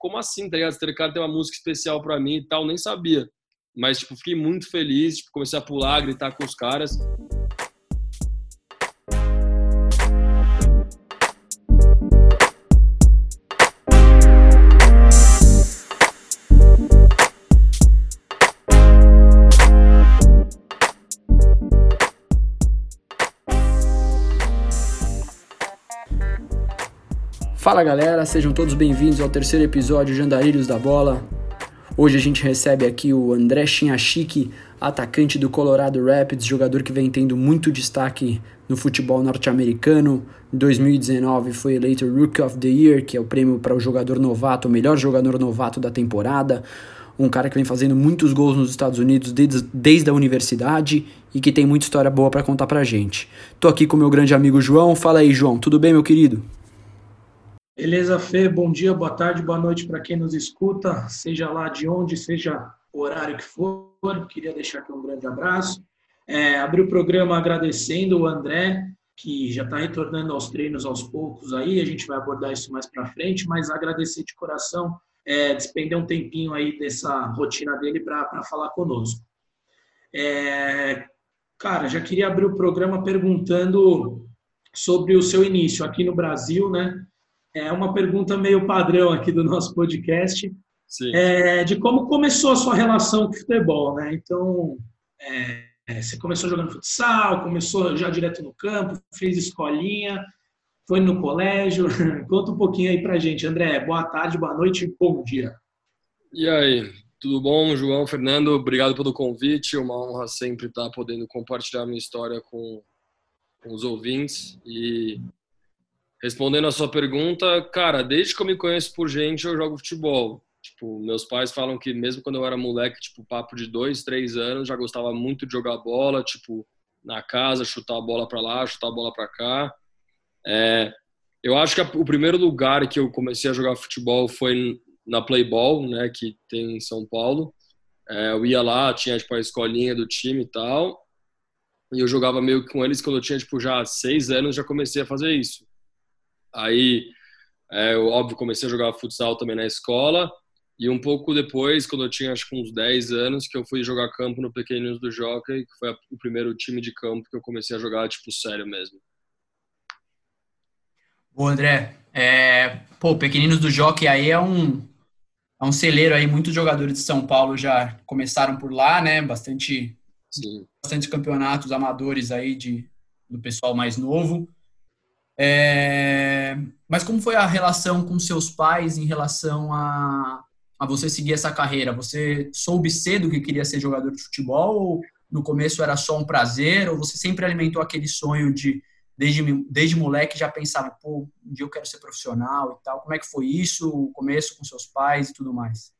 como assim, tá ligado? Esse cara tem uma música especial para mim e tal, nem sabia. Mas, tipo, fiquei muito feliz, tipo, comecei a pular, gritar com os caras. Fala galera, sejam todos bem-vindos ao terceiro episódio de Andarilhos da Bola. Hoje a gente recebe aqui o André Chinachiki, atacante do Colorado Rapids, jogador que vem tendo muito destaque no futebol norte-americano. Em 2019 foi eleito Rookie of the Year, que é o prêmio para o jogador novato, o melhor jogador novato da temporada. Um cara que vem fazendo muitos gols nos Estados Unidos desde, desde a universidade e que tem muita história boa para contar pra gente. Tô aqui com meu grande amigo João. Fala aí, João, tudo bem, meu querido? Beleza, Fê? Bom dia, boa tarde, boa noite para quem nos escuta, seja lá de onde, seja o horário que for. Queria deixar aqui um grande abraço. É, abrir o programa agradecendo o André, que já está retornando aos treinos aos poucos aí, a gente vai abordar isso mais para frente, mas agradecer de coração, é, despender um tempinho aí dessa rotina dele para falar conosco. É, cara, já queria abrir o programa perguntando sobre o seu início aqui no Brasil, né? É uma pergunta meio padrão aqui do nosso podcast, é, de como começou a sua relação com o futebol, né? Então, é, é, você começou jogando futsal, começou já direto no campo, fez escolinha, foi no colégio. Conta um pouquinho aí pra gente, André. Boa tarde, boa noite, bom dia. E aí, tudo bom, João, Fernando? Obrigado pelo convite. Uma honra sempre estar podendo compartilhar minha história com, com os ouvintes e Respondendo a sua pergunta, cara, desde que eu me conheço por gente, eu jogo futebol. Tipo, meus pais falam que mesmo quando eu era moleque, tipo, papo de dois, três anos, já gostava muito de jogar bola, tipo, na casa, chutar a bola para lá, chutar a bola para cá. É, eu acho que o primeiro lugar que eu comecei a jogar futebol foi na Playball, né, que tem em São Paulo. É, eu ia lá, tinha tipo a escolinha do time e tal, e eu jogava meio que com eles quando eu tinha tipo já seis anos, já comecei a fazer isso. Aí, é, eu, óbvio, comecei a jogar futsal também na escola. E um pouco depois, quando eu tinha acho que uns 10 anos, que eu fui jogar campo no Pequeninos do Jockey, que foi o primeiro time de campo que eu comecei a jogar, tipo, sério mesmo. Bom, André, é, pô, Pequeninos do Jockey aí é um, é um celeiro aí, muitos jogadores de São Paulo já começaram por lá, né, bastante, Sim. bastante campeonatos amadores aí de, do pessoal mais novo. É, mas como foi a relação com seus pais em relação a, a você seguir essa carreira? Você soube cedo que queria ser jogador de futebol? Ou no começo era só um prazer? Ou você sempre alimentou aquele sonho de, desde, desde moleque, já pensava, pô, um dia eu quero ser profissional e tal? Como é que foi isso, o começo com seus pais e tudo mais?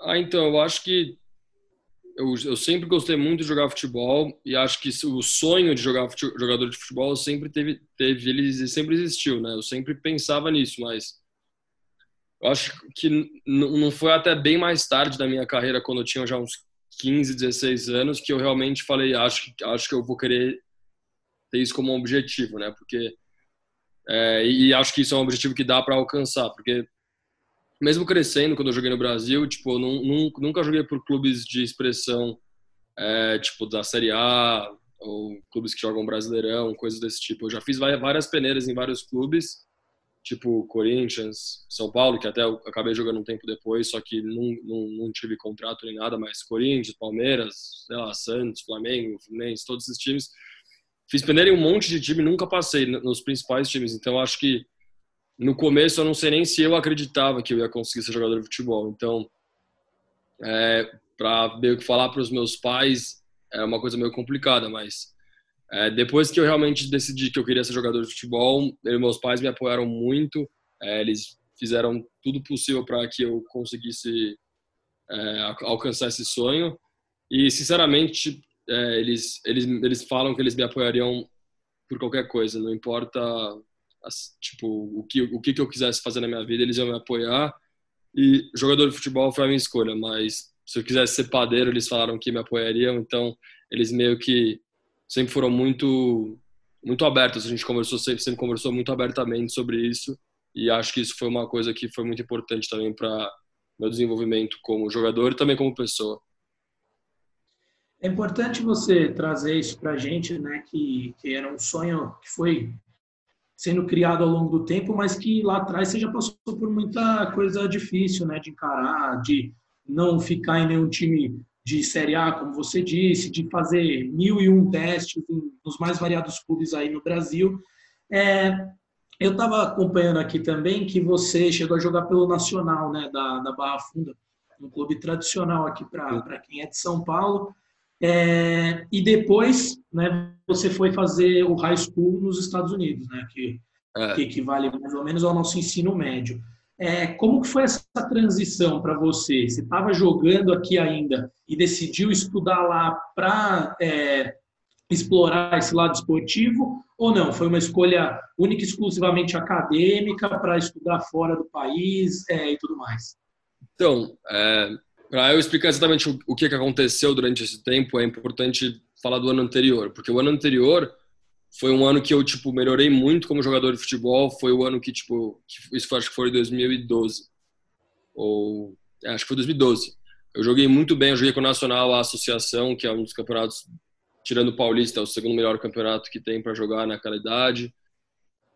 Ah, então, eu acho que eu, eu, sempre gostei muito de jogar futebol e acho que o sonho de jogar jogador de futebol sempre teve, teve ele sempre existiu, né? Eu sempre pensava nisso, mas eu acho que não foi até bem mais tarde da minha carreira, quando eu tinha já uns 15, 16 anos, que eu realmente falei, acho, acho que eu vou querer ter isso como um objetivo, né? Porque é, e acho que isso é um objetivo que dá para alcançar, porque mesmo crescendo, quando eu joguei no Brasil, tipo, não, nunca joguei por clubes de expressão, é, tipo, da Série A, ou clubes que jogam Brasileirão, coisas desse tipo. Eu já fiz várias peneiras em vários clubes, tipo Corinthians, São Paulo, que até eu acabei jogando um tempo depois, só que não, não, não tive contrato nem nada, mas Corinthians, Palmeiras, sei lá, Santos, Flamengo, Fluminense, todos esses times. Fiz peneira em um monte de time, nunca passei nos principais times, então acho que no começo eu não sei nem se eu acreditava que eu ia conseguir ser jogador de futebol. Então, é, para meio que falar para os meus pais é uma coisa meio complicada, mas é, depois que eu realmente decidi que eu queria ser jogador de futebol, eu, meus pais me apoiaram muito. É, eles fizeram tudo possível para que eu conseguisse é, alcançar esse sonho. E sinceramente, é, eles eles eles falam que eles me apoiariam por qualquer coisa, não importa tipo, o que, o que eu quisesse fazer na minha vida, eles iam me apoiar. E jogador de futebol foi a minha escolha, mas se eu quisesse ser padeiro, eles falaram que me apoiariam, então eles meio que sempre foram muito muito abertos, a gente conversou sempre, sempre conversou muito abertamente sobre isso. E acho que isso foi uma coisa que foi muito importante também para meu desenvolvimento como jogador e também como pessoa. É importante você trazer isso para a gente, né? Que, que era um sonho que foi sendo criado ao longo do tempo, mas que lá atrás você já passou por muita coisa difícil, né? De encarar, de não ficar em nenhum time de Série A, como você disse, de fazer mil e um testes nos mais variados clubes aí no Brasil. É, eu estava acompanhando aqui também que você chegou a jogar pelo Nacional, né, da, da Barra Funda, um clube tradicional aqui para quem é de São Paulo. É, e depois, né, você foi fazer o high school nos Estados Unidos, né, que, é. que equivale mais ou menos ao nosso ensino médio. É, como que foi essa transição para você? Você estava jogando aqui ainda e decidiu estudar lá para é, explorar esse lado esportivo ou não? Foi uma escolha única e exclusivamente acadêmica para estudar fora do país é, e tudo mais? Então, é, para eu explicar exatamente o, o que, que aconteceu durante esse tempo, é importante falar do ano anterior, porque o ano anterior foi um ano que eu tipo melhorei muito como jogador de futebol. Foi o ano que tipo que isso foi, acho que foi 2012 ou é, acho que foi 2012. Eu joguei muito bem. Eu joguei com o Nacional, a associação, que é um dos campeonatos tirando o Paulista, é o segundo melhor campeonato que tem para jogar naquela idade.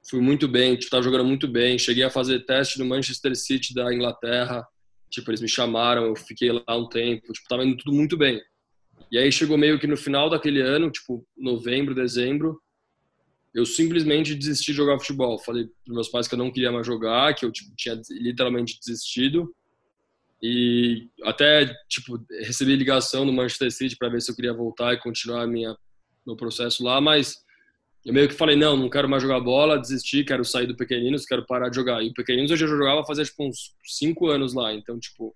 Fui muito bem, tipo, tava jogando muito bem. Cheguei a fazer teste no Manchester City da Inglaterra. Tipo, eles me chamaram, eu fiquei lá um tempo, tipo, tava indo tudo muito bem. E aí chegou meio que no final daquele ano, tipo, novembro, dezembro, eu simplesmente desisti de jogar futebol. Falei para meus pais que eu não queria mais jogar, que eu tipo, tinha literalmente desistido. E até tipo recebi ligação do Manchester City para ver se eu queria voltar e continuar minha meu processo lá, mas eu meio que falei não, não quero mais jogar bola, desisti, quero sair do Pequeninos, quero parar de jogar. E o Pequeninos eu já jogava fazia tipo uns cinco anos lá, então tipo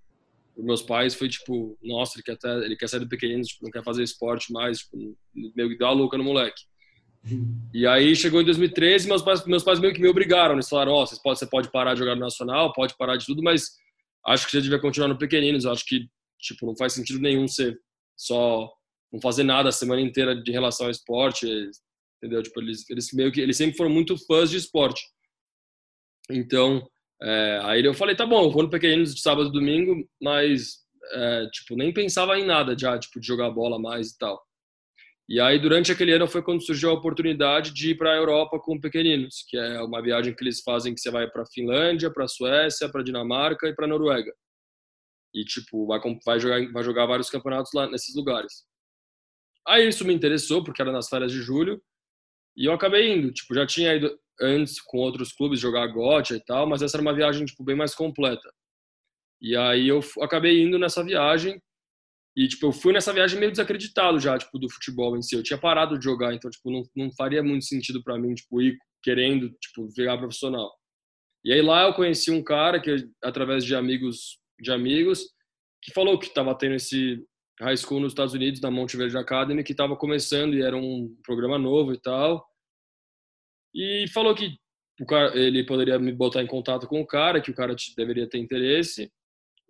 os meus pais foi tipo, nossa, ele quer até, ele quer sair do Pequeninos, tipo, não quer fazer esporte mais, tipo, meio que a louca no moleque. E aí chegou em 2013, meus pais, meus pais meio que me obrigaram. Eles falaram: Ó, oh, você, pode, você pode parar de jogar no Nacional, pode parar de tudo, mas acho que você devia continuar no Pequeninos. Acho que tipo, não faz sentido nenhum você só não fazer nada a semana inteira de relação ao esporte. Entendeu? Tipo, eles, eles meio que eles sempre foram muito fãs de esporte. Então, é, aí eu falei: tá bom, vou no Pequeninos de sábado e domingo, mas é, tipo, nem pensava em nada já, tipo, de jogar bola mais e tal. E aí, durante aquele ano, foi quando surgiu a oportunidade de ir para a Europa com pequeninos, que é uma viagem que eles fazem que você vai para Finlândia, para Suécia, para Dinamarca e para Noruega. E, tipo, vai, vai, jogar, vai jogar vários campeonatos lá nesses lugares. Aí isso me interessou, porque era nas férias de julho, e eu acabei indo. Tipo, já tinha ido antes com outros clubes jogar gote e tal, mas essa era uma viagem, tipo, bem mais completa. E aí eu acabei indo nessa viagem e, tipo, eu fui nessa viagem meio desacreditado já, tipo, do futebol em si. Eu tinha parado de jogar, então, tipo, não, não faria muito sentido para mim, tipo, ir querendo, tipo, virar profissional. E aí lá eu conheci um cara que, através de amigos de amigos, que falou que estava tendo esse high school nos Estados Unidos, da Monte Verde Academy, que estava começando e era um programa novo e tal. E falou que cara, ele poderia me botar em contato com o cara, que o cara deveria ter interesse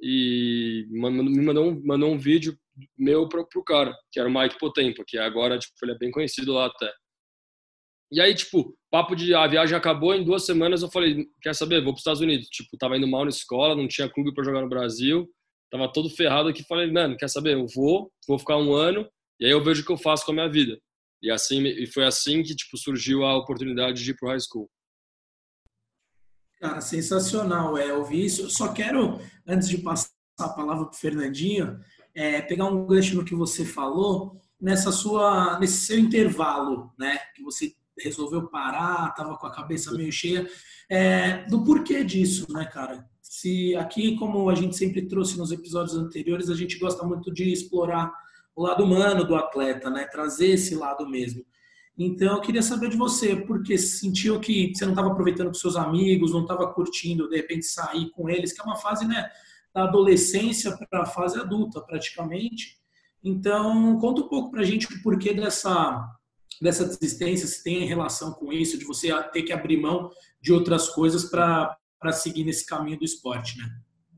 e me mandou um, mandou um vídeo meu pro, pro cara, que era o Mike Potempo, que agora tipo, ele é bem conhecido lá até. E aí, tipo, papo de a viagem acabou em duas semanas, eu falei, quer saber, vou para os Estados Unidos. Tipo, tava indo mal na escola, não tinha clube para jogar no Brasil, tava todo ferrado aqui, falei, mano, quer saber, eu vou, vou ficar um ano e aí eu vejo o que eu faço com a minha vida. E assim, e foi assim que tipo surgiu a oportunidade de ir pro high school. Cara, sensacional é ouvir isso. Eu só quero, antes de passar a palavra para o Fernandinho, é, pegar um gancho no que você falou, nessa sua, nesse seu intervalo, né? Que você resolveu parar, estava com a cabeça meio cheia, é, do porquê disso, né, cara? Se aqui, como a gente sempre trouxe nos episódios anteriores, a gente gosta muito de explorar o lado humano do atleta, né? Trazer esse lado mesmo. Então, eu queria saber de você, porque sentiu que você não estava aproveitando com seus amigos, não estava curtindo, de repente, sair com eles, que é uma fase né, da adolescência para a fase adulta, praticamente. Então, conta um pouco para a gente o porquê dessa, dessa desistência, se tem relação com isso, de você ter que abrir mão de outras coisas para seguir nesse caminho do esporte, né?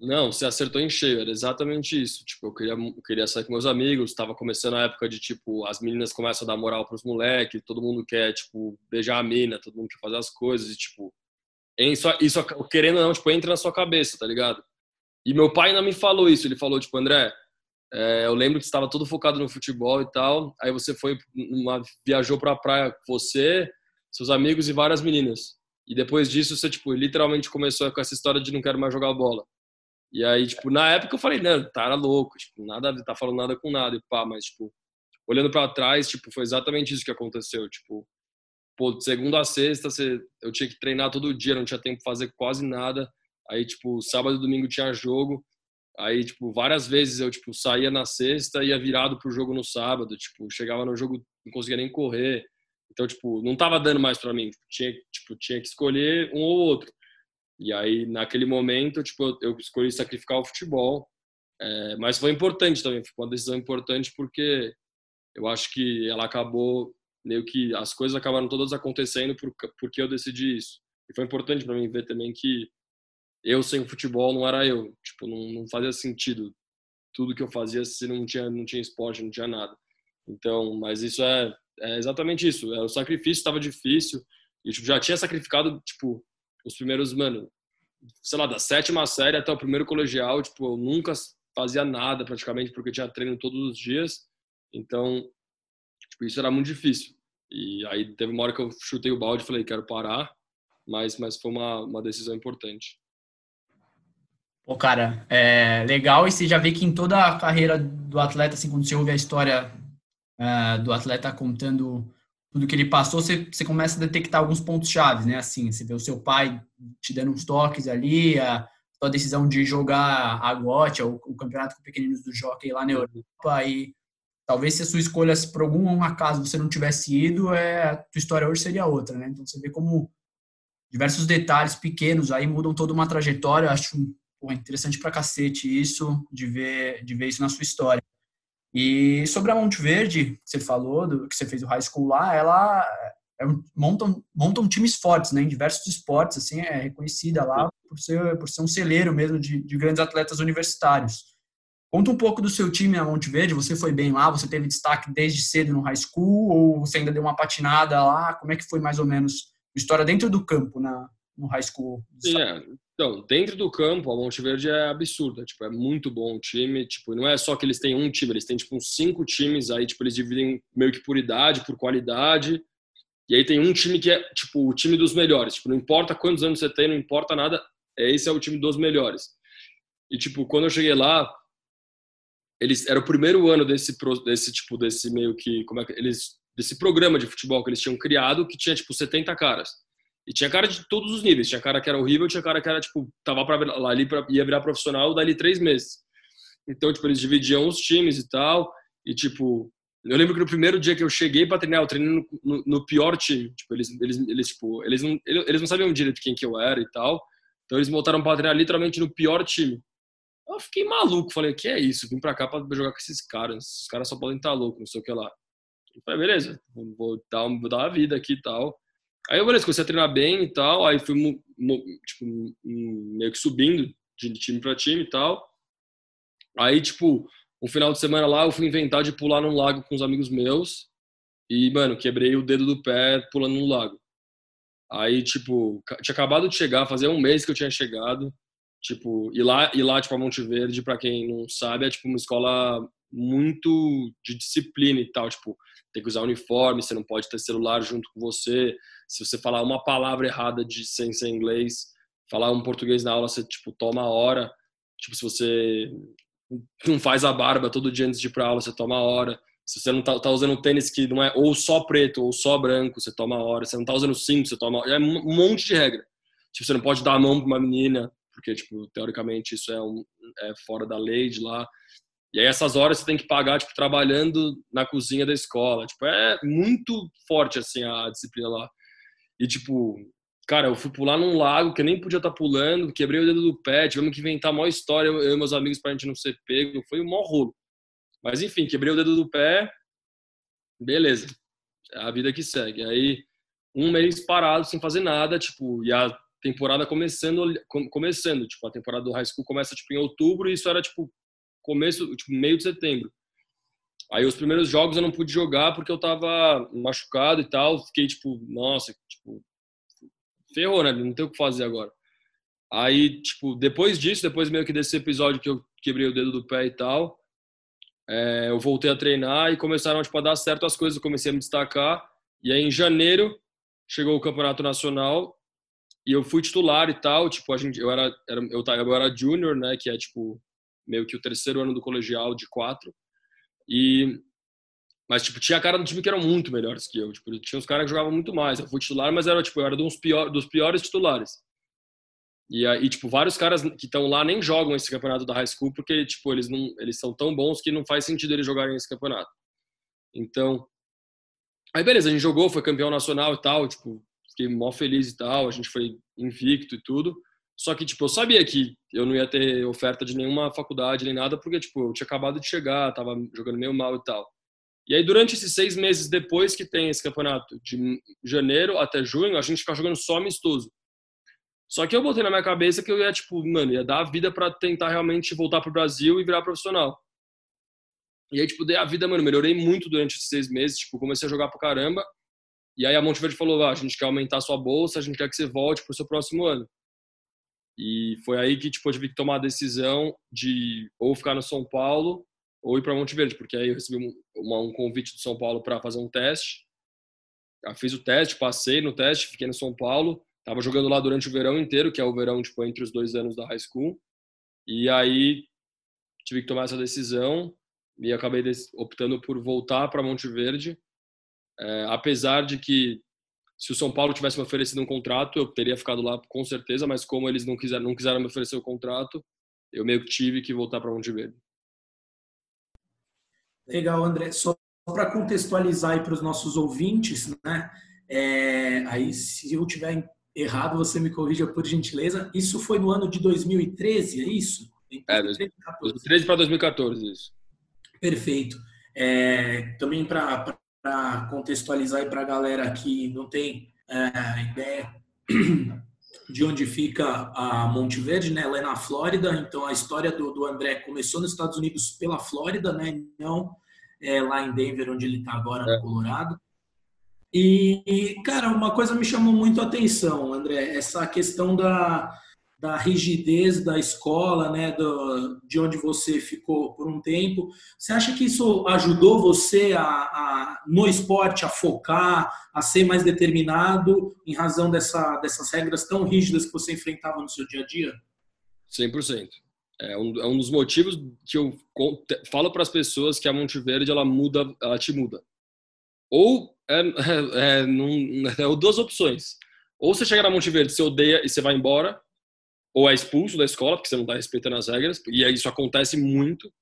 Não, você acertou em cheio, era exatamente isso. Tipo, eu queria, eu queria sair com meus amigos, estava começando a época de, tipo, as meninas começam a dar moral pros moleques, todo mundo quer, tipo, beijar a mina, todo mundo quer fazer as coisas, e, tipo, Isso, isso, querendo ou não, tipo, entra na sua cabeça, tá ligado? E meu pai não me falou isso. Ele falou, tipo, André, é, eu lembro que estava todo focado no futebol e tal. Aí você foi, uma, viajou pra praia com você, seus amigos e várias meninas. E depois disso, você, tipo, literalmente começou com essa história de não quero mais jogar bola. E aí, tipo, na época eu falei, não, tá era louco, tipo, nada, tá falando nada com nada e pá, mas, tipo, olhando para trás, tipo, foi exatamente isso que aconteceu, tipo, pô, de segunda a sexta, eu tinha que treinar todo dia, não tinha tempo pra fazer quase nada, aí, tipo, sábado e domingo tinha jogo, aí, tipo, várias vezes eu, tipo, saía na sexta ia virado pro jogo no sábado, tipo, chegava no jogo, não conseguia nem correr, então, tipo, não tava dando mais para mim, tinha, tipo, tinha que escolher um ou outro. E aí, naquele momento, tipo, eu escolhi sacrificar o futebol, é, mas foi importante também, foi uma decisão importante porque eu acho que ela acabou meio que as coisas acabaram todas acontecendo por, porque eu decidi isso. E foi importante para mim ver também que eu sem o futebol não era eu, tipo, não, não fazia sentido tudo que eu fazia se não tinha não tinha esporte, não tinha nada. Então, mas isso é, é exatamente isso. É, o sacrifício estava difícil e tipo, já tinha sacrificado tipo os primeiros, mano, sei lá, da sétima série até o primeiro colegial, tipo, eu nunca fazia nada praticamente, porque tinha treino todos os dias. Então, tipo, isso era muito difícil. E aí teve uma hora que eu chutei o balde e falei, quero parar, mas, mas foi uma, uma decisão importante. Pô, cara, é legal e você já vê que em toda a carreira do atleta, assim, quando você ouve a história uh, do atleta contando tudo que ele passou, você, você começa a detectar alguns pontos chaves, né? Assim, você vê o seu pai te dando uns toques ali, a sua decisão de jogar a GOT, o, o campeonato com pequeninos do Jockey lá na Europa, e talvez se a sua escolha, se por algum acaso você não tivesse ido, é, a tua história hoje seria outra, né? Então você vê como diversos detalhes pequenos aí mudam toda uma trajetória, acho pô, interessante pra cacete isso, de ver, de ver isso na sua história. E sobre a Monte Verde, que você falou, do, que você fez o high school lá, ela é, montam, montam times fortes, né, em diversos esportes, assim, é reconhecida lá por ser, por ser um celeiro mesmo de, de grandes atletas universitários. Conta um pouco do seu time na Monte Verde, você foi bem lá, você teve destaque desde cedo no high school, ou você ainda deu uma patinada lá, como é que foi mais ou menos a história dentro do campo na, no high school? É, então, dentro do campo, a Monte Verde é absurda, tipo, é muito bom o time, tipo, não é só que eles têm um time, eles têm, tipo, uns cinco times, aí, tipo, eles dividem meio que por idade, por qualidade, e aí tem um time que é, tipo, o time dos melhores, tipo, não importa quantos anos você tem, não importa nada, esse é o time dos melhores. E, tipo, quando eu cheguei lá, eles, era o primeiro ano desse, desse tipo, desse meio que, como é que, eles, desse programa de futebol que eles tinham criado, que tinha, tipo, 70 caras. E tinha cara de todos os níveis. Tinha cara que era horrível, tinha cara que era, tipo, tava pra, lá ali pra, ia virar profissional dali três meses. Então, tipo, eles dividiam os times e tal. E, tipo, eu lembro que no primeiro dia que eu cheguei pra treinar, eu treinei no, no, no, pior time. Tipo, eles, eles, eles, tipo, eles não, eles não sabiam direito quem que eu era e tal. Então, eles voltaram pra treinar literalmente no pior time. Eu fiquei maluco. Falei, que é isso? Vim pra cá pra jogar com esses caras. Esses caras só podem estar loucos, não sei o que lá. Eu falei, beleza, vou dar, vou dar uma vida aqui e tal. Aí eu, beleza, comecei a treinar bem e tal, aí fui tipo, meio que subindo de time para time e tal. Aí, tipo, um final de semana lá, eu fui inventar de pular num lago com os amigos meus e, mano, quebrei o dedo do pé pulando no lago. Aí, tipo, tinha acabado de chegar, fazia um mês que eu tinha chegado, tipo, e lá, e lá tipo, a Monte Verde, para quem não sabe, é, tipo, uma escola muito de disciplina e tal, tipo, tem que usar uniforme, você não pode ter celular junto com você. Se você falar uma palavra errada de sem ser inglês, falar um português na aula, você tipo toma a hora. Tipo, se você não faz a barba todo dia antes de ir para aula, você toma a hora. Se você não tá, tá, usando um tênis que não é ou só preto ou só branco, você toma a hora. Se você não tá usando cinto, você toma a hora. É um monte de regra. Tipo, você não pode dar a mão para uma menina, porque, tipo, teoricamente isso é, um, é fora da lei de lá. E aí essas horas você tem que pagar, tipo, trabalhando na cozinha da escola. Tipo, é muito forte, assim, a disciplina lá. E, tipo, cara, eu fui pular num lago que eu nem podia estar tá pulando, quebrei o dedo do pé, tivemos que inventar uma história, eu e meus amigos, pra gente não ser pego. Foi um maior rolo. Mas, enfim, quebrei o dedo do pé, beleza. É a vida que segue. Aí, um mês parado, sem fazer nada, tipo, e a temporada começando, começando, tipo, a temporada do high school começa, tipo, em outubro, e isso era, tipo, começo, tipo, meio de setembro. Aí os primeiros jogos eu não pude jogar porque eu tava machucado e tal. Fiquei tipo, nossa, tipo, ferrou, né? Não tem o que fazer agora. Aí, tipo, depois disso, depois meio que desse episódio que eu quebrei o dedo do pé e tal, é, eu voltei a treinar e começaram tipo, a dar certo as coisas, eu comecei a me destacar. E aí, em janeiro, chegou o campeonato nacional e eu fui titular e tal. Tipo, a gente, eu era, era eu, eu era júnior, né? Que é tipo meio que o terceiro ano do colegial de quatro. E mas tipo tinha cara do time que eram muito melhores que eu. Tipo, tinha uns caras que jogavam muito mais. Eu fui titular, mas era tipo eu era dos, pior, dos piores titulares. E aí, tipo, vários caras que estão lá nem jogam esse campeonato da high school porque, tipo, eles não, eles são tão bons que não faz sentido eles jogarem esse campeonato. Então, aí beleza, a gente jogou, foi campeão nacional e tal, tipo, fiquei mó feliz e tal, a gente foi invicto e tudo. Só que, tipo, eu sabia que eu não ia ter oferta de nenhuma faculdade nem nada, porque, tipo, eu tinha acabado de chegar, tava jogando meio mal e tal. E aí, durante esses seis meses depois que tem esse campeonato, de janeiro até junho, a gente fica jogando só amistoso. Só que eu botei na minha cabeça que eu ia, tipo, mano, ia dar a vida para tentar realmente voltar pro Brasil e virar profissional. E aí, tipo, dei a vida, mano, melhorei muito durante esses seis meses, tipo, comecei a jogar pro caramba. E aí a Monte Verde falou, ah, a gente quer aumentar a sua bolsa, a gente quer que você volte pro seu próximo ano. E foi aí que tipo, eu tive que tomar a decisão de ou ficar no São Paulo ou ir para Monte Verde, porque aí eu recebi um, um convite do São Paulo para fazer um teste. Eu fiz o teste, passei no teste, fiquei no São Paulo. Tava jogando lá durante o verão inteiro, que é o verão tipo entre os dois anos da high school. E aí tive que tomar essa decisão e acabei optando por voltar para Monte Verde, é, apesar de que se o São Paulo tivesse me oferecido um contrato, eu teria ficado lá com certeza, mas como eles não quiseram, não quiseram me oferecer o contrato, eu meio que tive que voltar para Monte Verde. Legal, André. Só para contextualizar aí para os nossos ouvintes, né? É, aí, se eu tiver errado, você me corrija por gentileza. Isso foi no ano de 2013, é isso? É, 2013 para 2014, isso. Perfeito. É, também para para contextualizar e para a galera que não tem é, ideia de onde fica a Monte Verde, né? Ela é na Flórida, então a história do, do André começou nos Estados Unidos pela Flórida, né? Não é, lá em Denver, onde ele está agora, no é. Colorado. E, cara, uma coisa me chamou muito a atenção, André, essa questão da, da rigidez da escola, né, do, de onde você ficou por um tempo. Você acha que isso ajudou você a, a, no esporte a focar, a ser mais determinado em razão dessa, dessas regras tão rígidas que você enfrentava no seu dia a dia? 100%. É um, é um dos motivos que eu falo para as pessoas que a Monte Verde ela muda, ela te muda. Ou é, é, é, não, é duas opções. Ou você chega na Monte Verde, você odeia e você vai embora, ou é expulso da escola porque você não está respeitando as regras, e isso acontece muito,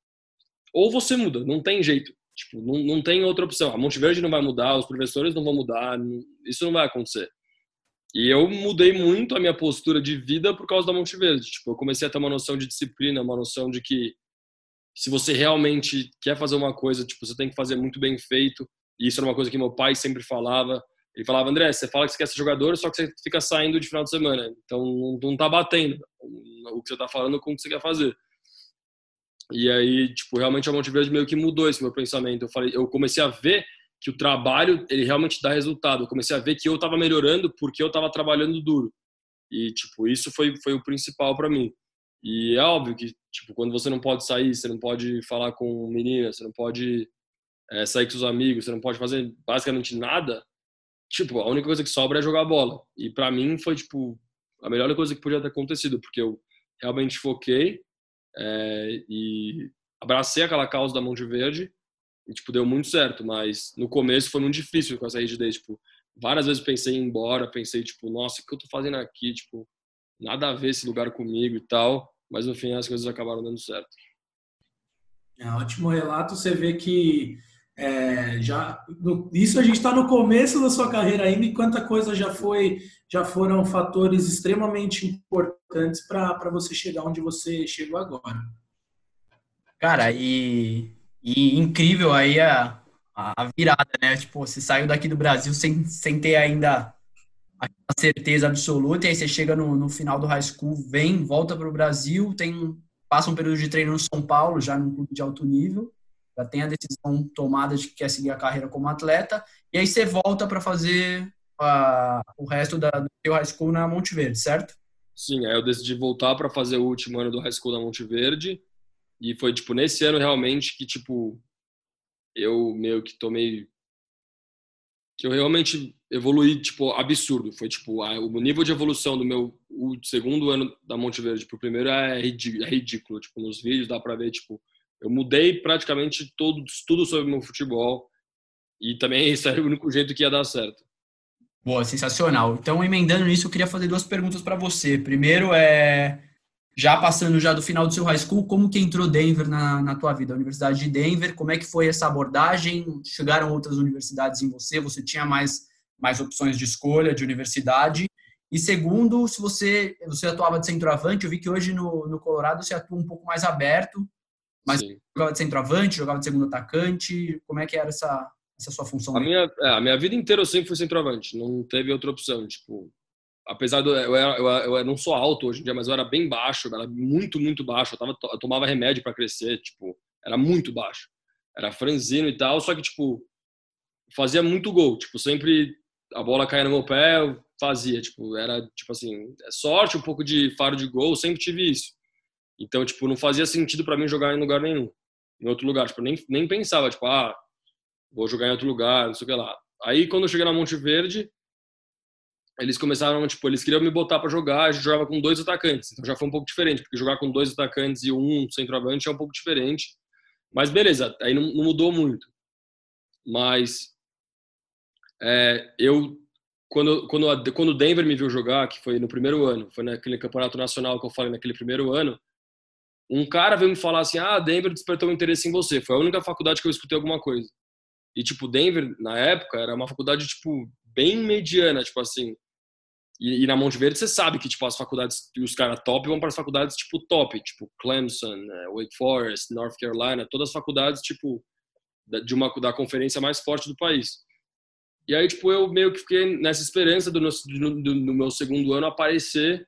ou você muda, não tem jeito. Tipo, não, não tem outra opção. A Monte Verde não vai mudar, os professores não vão mudar, isso não vai acontecer. E eu mudei muito a minha postura de vida por causa da Monte Verde. Tipo, eu comecei a ter uma noção de disciplina, uma noção de que se você realmente quer fazer uma coisa, tipo, você tem que fazer muito bem feito. E isso era uma coisa que meu pai sempre falava. Ele falava, André, você fala que você quer ser jogador, só que você fica saindo de final de semana. Então não, tá batendo o que você tá falando com o que você quer fazer. E aí, tipo, realmente a Monte Verde meio que mudou esse meu pensamento. Eu falei, eu comecei a ver que o trabalho, ele realmente dá resultado. Eu comecei a ver que eu tava melhorando porque eu tava trabalhando duro. E, tipo, isso foi, foi o principal para mim. E é óbvio que, tipo, quando você não pode sair, você não pode falar com meninas, você não pode é, sair com seus amigos, você não pode fazer basicamente nada, tipo, a única coisa que sobra é jogar bola. E para mim foi, tipo, a melhor coisa que podia ter acontecido, porque eu realmente foquei é, e abracei aquela causa da Monte Verde e, tipo, deu muito certo. Mas no começo foi muito difícil com essa rigidez, tipo, várias vezes pensei em ir embora, pensei, tipo, nossa, o que eu tô fazendo aqui? Tipo, nada a ver esse lugar comigo e tal. Mas no fim as coisas acabaram dando certo. É, ótimo relato. Você vê que é, já isso a gente está no começo da sua carreira ainda e quanta coisa já foi já foram fatores extremamente importantes para você chegar onde você chegou agora. Cara e, e incrível aí a, a virada né? Tipo você saiu daqui do Brasil sem, sem ter ainda a certeza absoluta e aí você chega no, no final do high school vem volta para o Brasil tem passa um período de treino no São Paulo já num clube de alto nível já tem a decisão tomada de que quer seguir a carreira como atleta, e aí você volta para fazer uh, o resto da, do seu high school na Monte Verde, certo? Sim, aí eu decidi voltar para fazer o último ano do high school na Monte Verde. E foi, tipo, nesse ano realmente que, tipo, eu meio que tomei. que eu realmente evoluí, tipo, absurdo. Foi, tipo, a, o nível de evolução do meu segundo ano da Monte Verde pro primeiro é, ridículo, é ridículo. Tipo, nos vídeos dá pra ver, tipo, eu mudei praticamente todo, tudo sobre meu futebol. E também esse era o único jeito que ia dar certo. Boa, sensacional. Então, emendando nisso, eu queria fazer duas perguntas para você. Primeiro é já passando já do final do seu high school, como que entrou Denver na, na tua vida? A Universidade de Denver, como é que foi essa abordagem? Chegaram outras universidades em você? Você tinha mais, mais opções de escolha de universidade? E segundo, se você, você atuava de centroavante, eu vi que hoje no, no Colorado você atua um pouco mais aberto, mas Sim. jogava de centroavante, jogava de segundo atacante, como é que era essa, essa sua função? A minha, é, a minha vida inteira eu sempre fui centroavante, não teve outra opção, tipo, apesar de eu, eu, eu, eu, não sou alto hoje em dia, mas eu era bem baixo, era muito, muito baixo. Eu, tava, eu tomava remédio para crescer, tipo, era muito baixo. Era franzino e tal, só que, tipo, fazia muito gol. Tipo, sempre a bola caía no meu pé, eu fazia. Tipo, era, tipo assim, é sorte, um pouco de faro de gol, sempre tive isso. Então, tipo, não fazia sentido para mim jogar em lugar nenhum, em outro lugar. Tipo, nem, nem pensava, tipo, ah, vou jogar em outro lugar, não sei o que lá. Aí, quando eu cheguei na Monte Verde, eles começaram, tipo, eles queriam me botar para jogar, a gente jogava com dois atacantes, então já foi um pouco diferente, porque jogar com dois atacantes e um centroavante é um pouco diferente. Mas beleza, aí não, não mudou muito. Mas é, eu, quando, quando, quando o Denver me viu jogar, que foi no primeiro ano, foi naquele campeonato nacional que eu falei naquele primeiro ano, um cara veio me falar assim: ah, Denver despertou um interesse em você. Foi a única faculdade que eu escutei alguma coisa. E, tipo, Denver, na época, era uma faculdade, tipo, bem mediana, tipo assim. E, e, na Monte Verde você sabe que tipo as faculdades os caras top vão para as faculdades tipo top, tipo Clemson, né, Wake Forest, North Carolina, todas as faculdades tipo de uma da conferência mais forte do país. E aí tipo eu meio que fiquei nessa esperança do, do, do meu segundo ano aparecer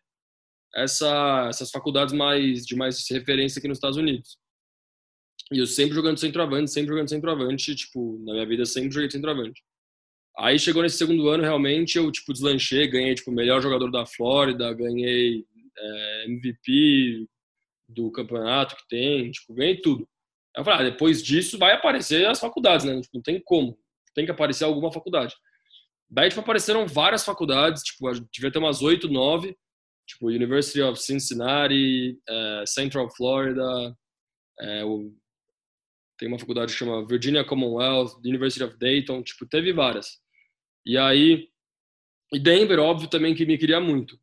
essa, essas faculdades mais de mais referência aqui nos Estados Unidos. E eu sempre jogando centroavante, sempre jogando centroavante, tipo, na minha vida sempre joguei centroavante. Aí chegou nesse segundo ano, realmente, eu, tipo, deslanchei, ganhei, tipo, melhor jogador da Flórida, ganhei é, MVP do campeonato que tem, tipo, ganhei tudo. Aí eu falei, ah, depois disso vai aparecer as faculdades, né? Tipo, não tem como, tem que aparecer alguma faculdade. Daí, tipo, apareceram várias faculdades, tipo, devia ter umas oito, nove, tipo, University of Cincinnati, é, Central Florida, o, tem uma faculdade que chama Virginia Commonwealth, University of Dayton, tipo, teve várias. E aí, e Denver, óbvio, também que me queria muito.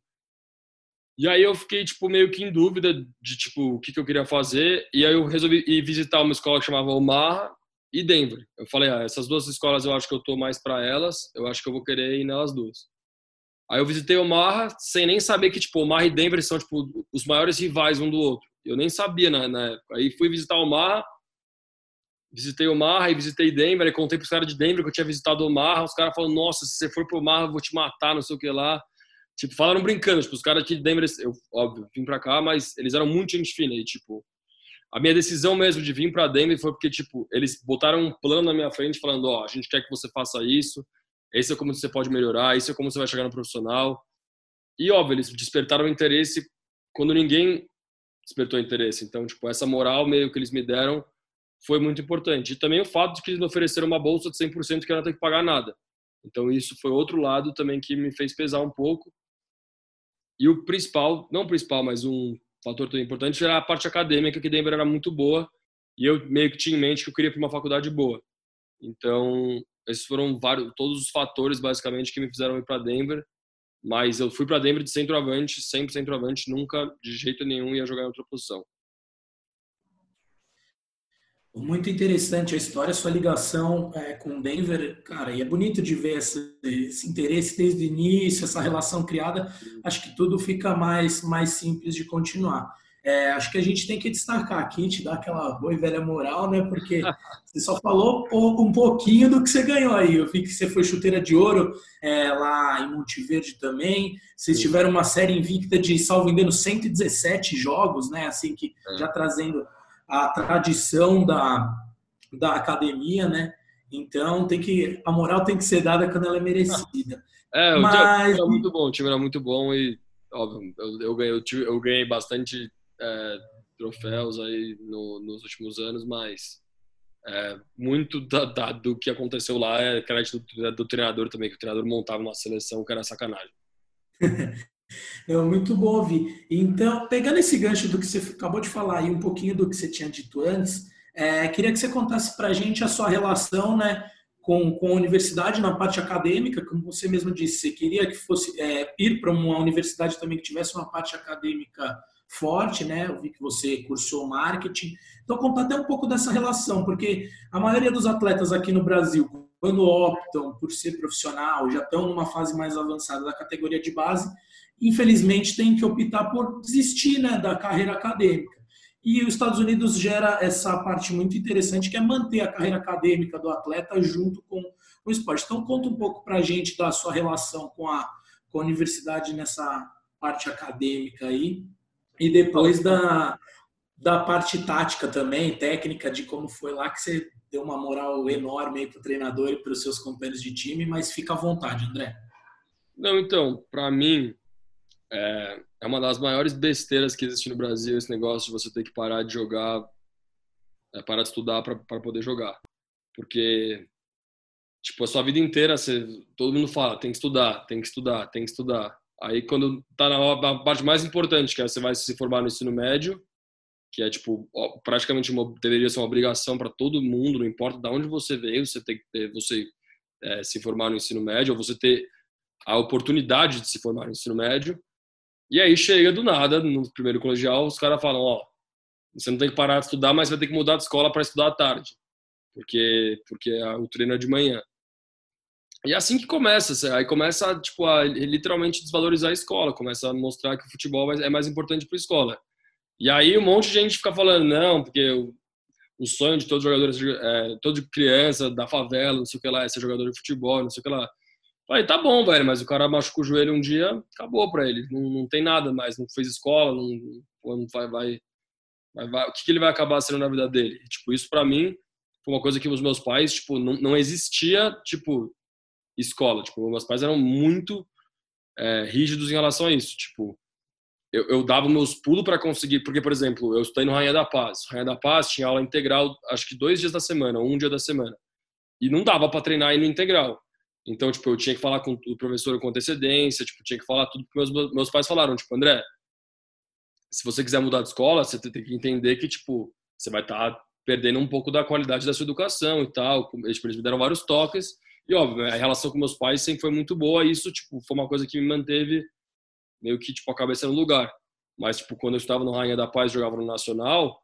E aí eu fiquei, tipo, meio que em dúvida de, tipo, o que, que eu queria fazer. E aí eu resolvi ir visitar uma escola que chamava Omaha e Denver. Eu falei, ah, essas duas escolas eu acho que eu tô mais para elas, eu acho que eu vou querer ir nelas duas. Aí eu visitei Omaha sem nem saber que, tipo, Omaha e Denver são, tipo, os maiores rivais um do outro. Eu nem sabia na, na época. Aí fui visitar Omaha, visitei Omaha e visitei Denver, e contei pros caras de Denver que eu tinha visitado Omaha, os caras falaram, nossa, se você for pro Omaha, eu vou te matar, não sei o que lá. Tipo, falaram brincando, tipo, os caras aqui de Denver, eu, óbvio, vim pra cá, mas eles eram muito gente fina, e tipo, a minha decisão mesmo de vir para Denver foi porque, tipo, eles botaram um plano na minha frente falando, ó, oh, a gente quer que você faça isso, esse é como você pode melhorar, isso é como você vai chegar no profissional. E, óbvio, eles despertaram interesse quando ninguém despertou interesse. Então, tipo, essa moral meio que eles me deram foi muito importante. E também o fato de que eles me ofereceram uma bolsa de 100% que eu não tenho que pagar nada. Então isso foi outro lado também que me fez pesar um pouco. E o principal, não o principal, mas um fator tão importante era a parte acadêmica, que Denver era muito boa, e eu meio que tinha em mente que eu queria para uma faculdade boa. Então, esses foram vários, todos os fatores basicamente que me fizeram ir para Denver. Mas eu fui para Denver de centroavante, sempre centroavante, nunca de jeito nenhum ia jogar em outra posição. Muito interessante a história, sua ligação é, com Denver, cara, e é bonito de ver esse, esse, interesse desde o início, essa relação criada. Acho que tudo fica mais, mais simples de continuar. É, acho que a gente tem que destacar aqui, te dar aquela boa e velha moral, né? Porque você só falou um pouquinho do que você ganhou aí. Eu vi que você foi chuteira de ouro é, lá em Monte Verde também. Vocês tiveram uma série invicta de, salvo engano, 117 jogos, né? Assim que é. já trazendo a tradição da, da academia, né? Então tem que a moral tem que ser dada quando ela é merecida. É, o Mas... time era muito bom, o time era muito bom e, óbvio, eu, eu, ganhei, eu ganhei bastante é, troféus aí no, nos últimos anos, mas é, muito da, da, do que aconteceu lá é crédito do, do, treinador também, que o treinador montava uma seleção que era sacanagem. É muito bom ouvir. Então, pegando esse gancho do que você acabou de falar e um pouquinho do que você tinha dito antes, é, queria que você contasse para a gente a sua relação né, com, com a universidade na parte acadêmica, como você mesmo disse, você queria que fosse é, ir para uma universidade também que tivesse uma parte acadêmica forte, né? Eu vi que você cursou marketing. Então, contar até um pouco dessa relação, porque a maioria dos atletas aqui no Brasil, quando optam por ser profissional, já estão numa fase mais avançada da categoria de base, infelizmente tem que optar por desistir né, da carreira acadêmica. E os Estados Unidos gera essa parte muito interessante, que é manter a carreira acadêmica do atleta junto com o esporte. Então, conta um pouco para a gente da sua relação com a, com a universidade nessa parte acadêmica aí e depois da, da parte tática também, técnica, de como foi lá que você deu uma moral enorme para o treinador e para os seus companheiros de time, mas fica à vontade, André. Não, então, para mim, é, é, uma das maiores besteiras que existe no Brasil esse negócio de você ter que parar de jogar, é, parar de estudar para poder jogar. Porque, tipo, a sua vida inteira, você, todo mundo fala, tem que estudar, tem que estudar, tem que estudar. Aí quando tá na parte mais importante, que é você vai se formar no ensino médio, que é tipo praticamente uma, deveria ser uma obrigação para todo mundo, não importa de onde você veio, você tem que ter, você é, se formar no ensino médio ou você ter a oportunidade de se formar no ensino médio. E aí chega do nada no primeiro colegial, os caras falam, ó, você não tem que parar de estudar, mas vai ter que mudar de escola para estudar à tarde, porque porque o treino é de manhã. E é assim que começa, aí começa tipo, a literalmente desvalorizar a escola, começa a mostrar que o futebol é mais importante para a escola. E aí um monte de gente fica falando, não, porque o, sonho de todos os jogadores, é, toda criança da favela, não sei o que lá, é ser jogador de futebol, não sei o que lá. Falei, tá bom, velho, mas o cara machucou o joelho um dia, acabou para ele, não, não tem nada mais, não fez escola, não, não vai, vai, vai, vai, o que, que ele vai acabar sendo na vida dele? Tipo, isso para mim foi uma coisa que os meus pais, tipo, não, não existia, tipo, escola. Tipo, meus pais eram muito é, rígidos em relação a isso. Tipo, eu, eu dava meus pulos para conseguir, porque, por exemplo, eu estudei no Rainha da Paz. Rainha da Paz tinha aula integral, acho que dois dias da semana, um dia da semana. E não dava para treinar aí no integral. Então, tipo, eu tinha que falar com o professor com antecedência, tipo, tinha que falar tudo que meus, meus pais falaram. Tipo, André, se você quiser mudar de escola, você tem que entender que, tipo, você vai estar tá perdendo um pouco da qualidade da sua educação e tal. Eles me deram vários toques. E óbvio, a relação com meus pais sempre foi muito boa, e isso tipo foi uma coisa que me manteve meio que tipo a cabeça no lugar. Mas tipo quando eu estava no Rainha da Paz, jogava no Nacional,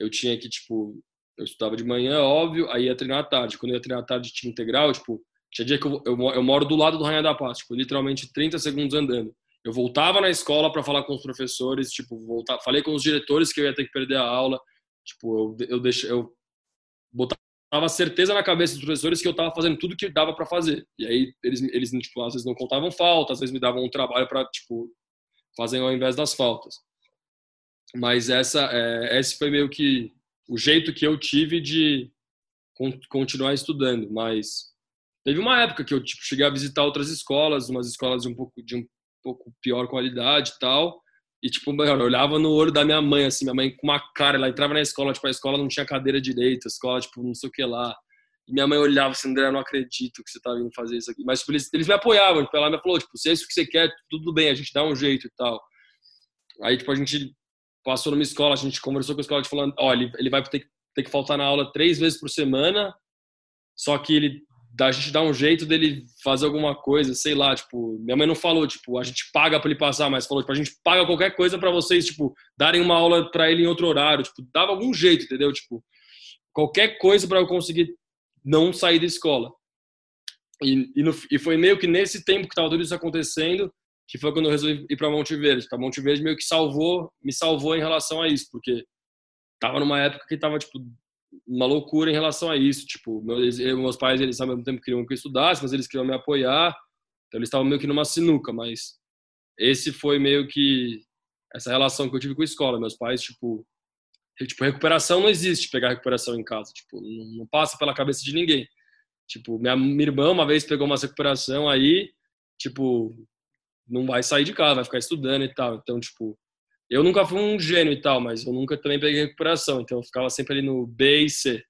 eu tinha que tipo eu estudava de manhã, óbvio, aí ia treinar à tarde. Quando eu ia treinar à tarde tinha integral, tipo, tinha dia que eu, eu, eu moro do lado do Rainha da Paz, tipo, literalmente 30 segundos andando. Eu voltava na escola para falar com os professores, tipo, voltar, falei com os diretores que eu ia ter que perder a aula, tipo, eu eu deixei eu botava tava certeza na cabeça dos professores que eu estava fazendo tudo que dava para fazer. E aí eles, eles tipo, às vezes não contavam falta, às vezes me davam um trabalho para tipo fazer ao invés das faltas. Mas essa, é, esse foi meio que o jeito que eu tive de continuar estudando. Mas teve uma época que eu tipo cheguei a visitar outras escolas, umas escolas de um pouco de um pouco pior qualidade e tal. E, tipo, eu olhava no olho da minha mãe, assim, minha mãe com uma cara, ela entrava na escola, tipo, a escola não tinha cadeira direita, a escola, tipo, não sei o que lá. E minha mãe olhava assim, André, eu não acredito que você tá vindo fazer isso aqui. Mas, tipo, eles, eles me apoiavam, tipo, ela me falou, tipo, se é isso que você quer, tudo bem, a gente dá um jeito e tal. Aí, tipo, a gente passou numa escola, a gente conversou com a escola, falando, ó, ele, ele vai ter, ter que faltar na aula três vezes por semana, só que ele da gente dar um jeito dele fazer alguma coisa, sei lá, tipo, minha mãe não falou, tipo, a gente paga para ele passar, mas falou, tipo, a gente paga qualquer coisa para vocês, tipo, darem uma aula para ele em outro horário, tipo, dava algum jeito, entendeu? Tipo, qualquer coisa para eu conseguir não sair da escola. E, e, no, e, foi meio que nesse tempo que tava tudo isso acontecendo, que foi quando eu resolvi ir para Monte Verde. Tá? Monte Verde meio que salvou, me salvou em relação a isso, porque tava numa época que tava, tipo, uma loucura em relação a isso. Tipo, meus, meus pais, eles ao mesmo tempo queriam que eu estudasse, mas eles queriam me apoiar. Então eles estavam meio que numa sinuca, mas esse foi meio que essa relação que eu tive com a escola. Meus pais, tipo, tipo recuperação não existe, pegar recuperação em casa, tipo, não, passa pela cabeça de ninguém. Tipo, minha, minha irmã uma vez pegou uma recuperação aí, tipo, não vai sair de casa, vai ficar estudando e tal. Então, tipo, eu nunca fui um gênio e tal, mas eu nunca também peguei recuperação, então eu ficava sempre ali no B e C.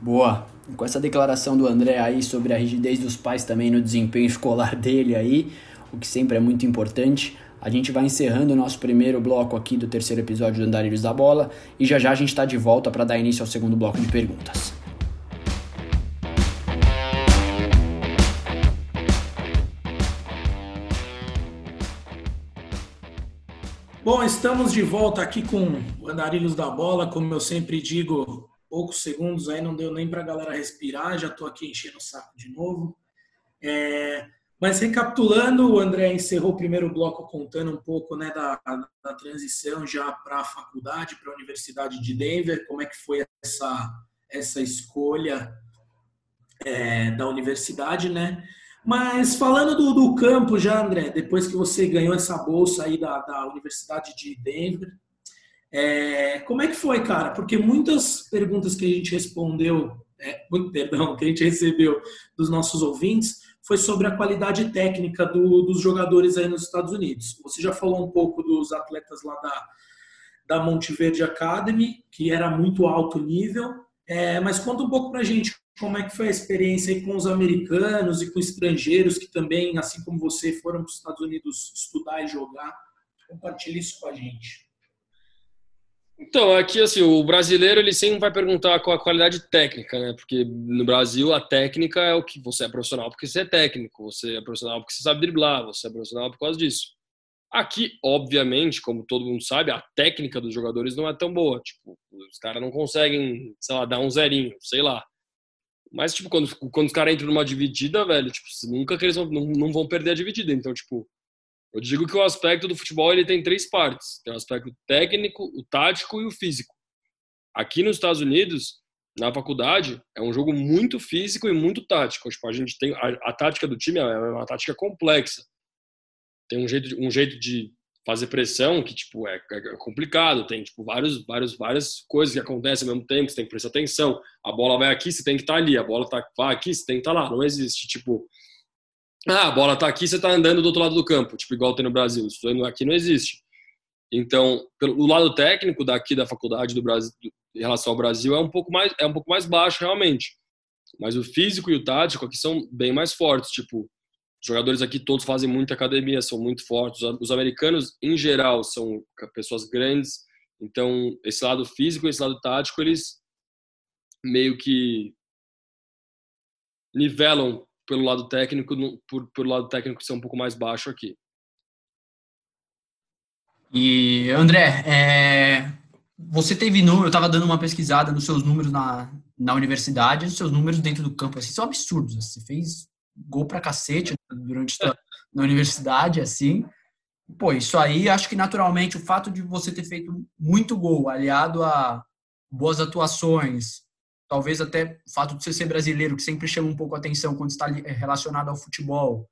Boa. Com essa declaração do André aí sobre a rigidez dos pais também no desempenho escolar dele aí, o que sempre é muito importante, a gente vai encerrando o nosso primeiro bloco aqui do terceiro episódio do Andarilhos da Bola e já já a gente está de volta para dar início ao segundo bloco de perguntas. Bom, estamos de volta aqui com o Andarilhos da Bola. Como eu sempre digo, poucos segundos aí não deu nem para a galera respirar, já estou aqui enchendo o saco de novo. É, mas recapitulando, o André encerrou o primeiro bloco contando um pouco né, da, da transição já para a faculdade, para a Universidade de Denver, como é que foi essa, essa escolha é, da universidade, né? Mas falando do, do, campo já, André, depois que você ganhou essa bolsa aí da, da Universidade de Denver, é, como é que foi, cara? Porque muitas perguntas que a gente respondeu, é, perdão, que a gente recebeu dos nossos ouvintes foi sobre a qualidade técnica do, dos jogadores aí nos Estados Unidos. Você já falou um pouco dos atletas lá da, da Monteverde Academy, que era muito alto nível, é, mas conta um pouco pra gente como é que foi a experiência com os americanos e com estrangeiros que também, assim como você, foram para os Estados Unidos estudar e jogar. Compartilhe isso com a gente. Então, aqui assim, o brasileiro ele sempre vai perguntar qual a qualidade técnica, né? Porque no Brasil a técnica é o que você é profissional porque você é técnico, você é profissional porque você sabe driblar, você é profissional por causa disso. Aqui, obviamente, como todo mundo sabe, a técnica dos jogadores não é tão boa. Tipo, os caras não conseguem, sei lá, dar um zerinho, sei lá. Mas, tipo, quando, quando os caras entram numa dividida, velho, tipo, nunca que eles vão, não, não vão perder a dividida. Então, tipo, eu digo que o aspecto do futebol ele tem três partes: tem o aspecto técnico, o tático e o físico. Aqui nos Estados Unidos, na faculdade, é um jogo muito físico e muito tático. Tipo, a gente tem a, a tática do time é uma tática complexa. Tem um jeito, um jeito de fazer pressão que tipo é, é, complicado tem tipo vários vários várias coisas que acontecem ao mesmo tempo você tem que prestar atenção. A bola vai aqui você tem que estar tá ali a bola tá vai aqui você tem que estar tá lá. Não existe tipo ah a bola tá aqui você tá andando do outro lado do campo tipo igual tem no Brasil isso aqui não existe. Então pelo lado técnico daqui da faculdade do Brasil em relação ao Brasil é um pouco mais é um pouco mais baixo realmente. Mas o físico e o tático aqui são bem mais fortes tipo os jogadores aqui todos fazem muita academia, são muito fortes. Os americanos, em geral, são pessoas grandes. Então, esse lado físico, esse lado tático, eles meio que nivelam pelo lado técnico, por, pelo lado técnico ser um pouco mais baixo aqui. E, André, é, você teve número, eu estava dando uma pesquisada nos seus números na, na universidade, os seus números dentro do campo, assim, são absurdos. Você fez gol pra cacete durante a, na universidade, assim. Pô, isso aí, acho que naturalmente o fato de você ter feito muito gol, aliado a boas atuações, talvez até o fato de você ser brasileiro, que sempre chama um pouco a atenção quando está relacionado ao futebol.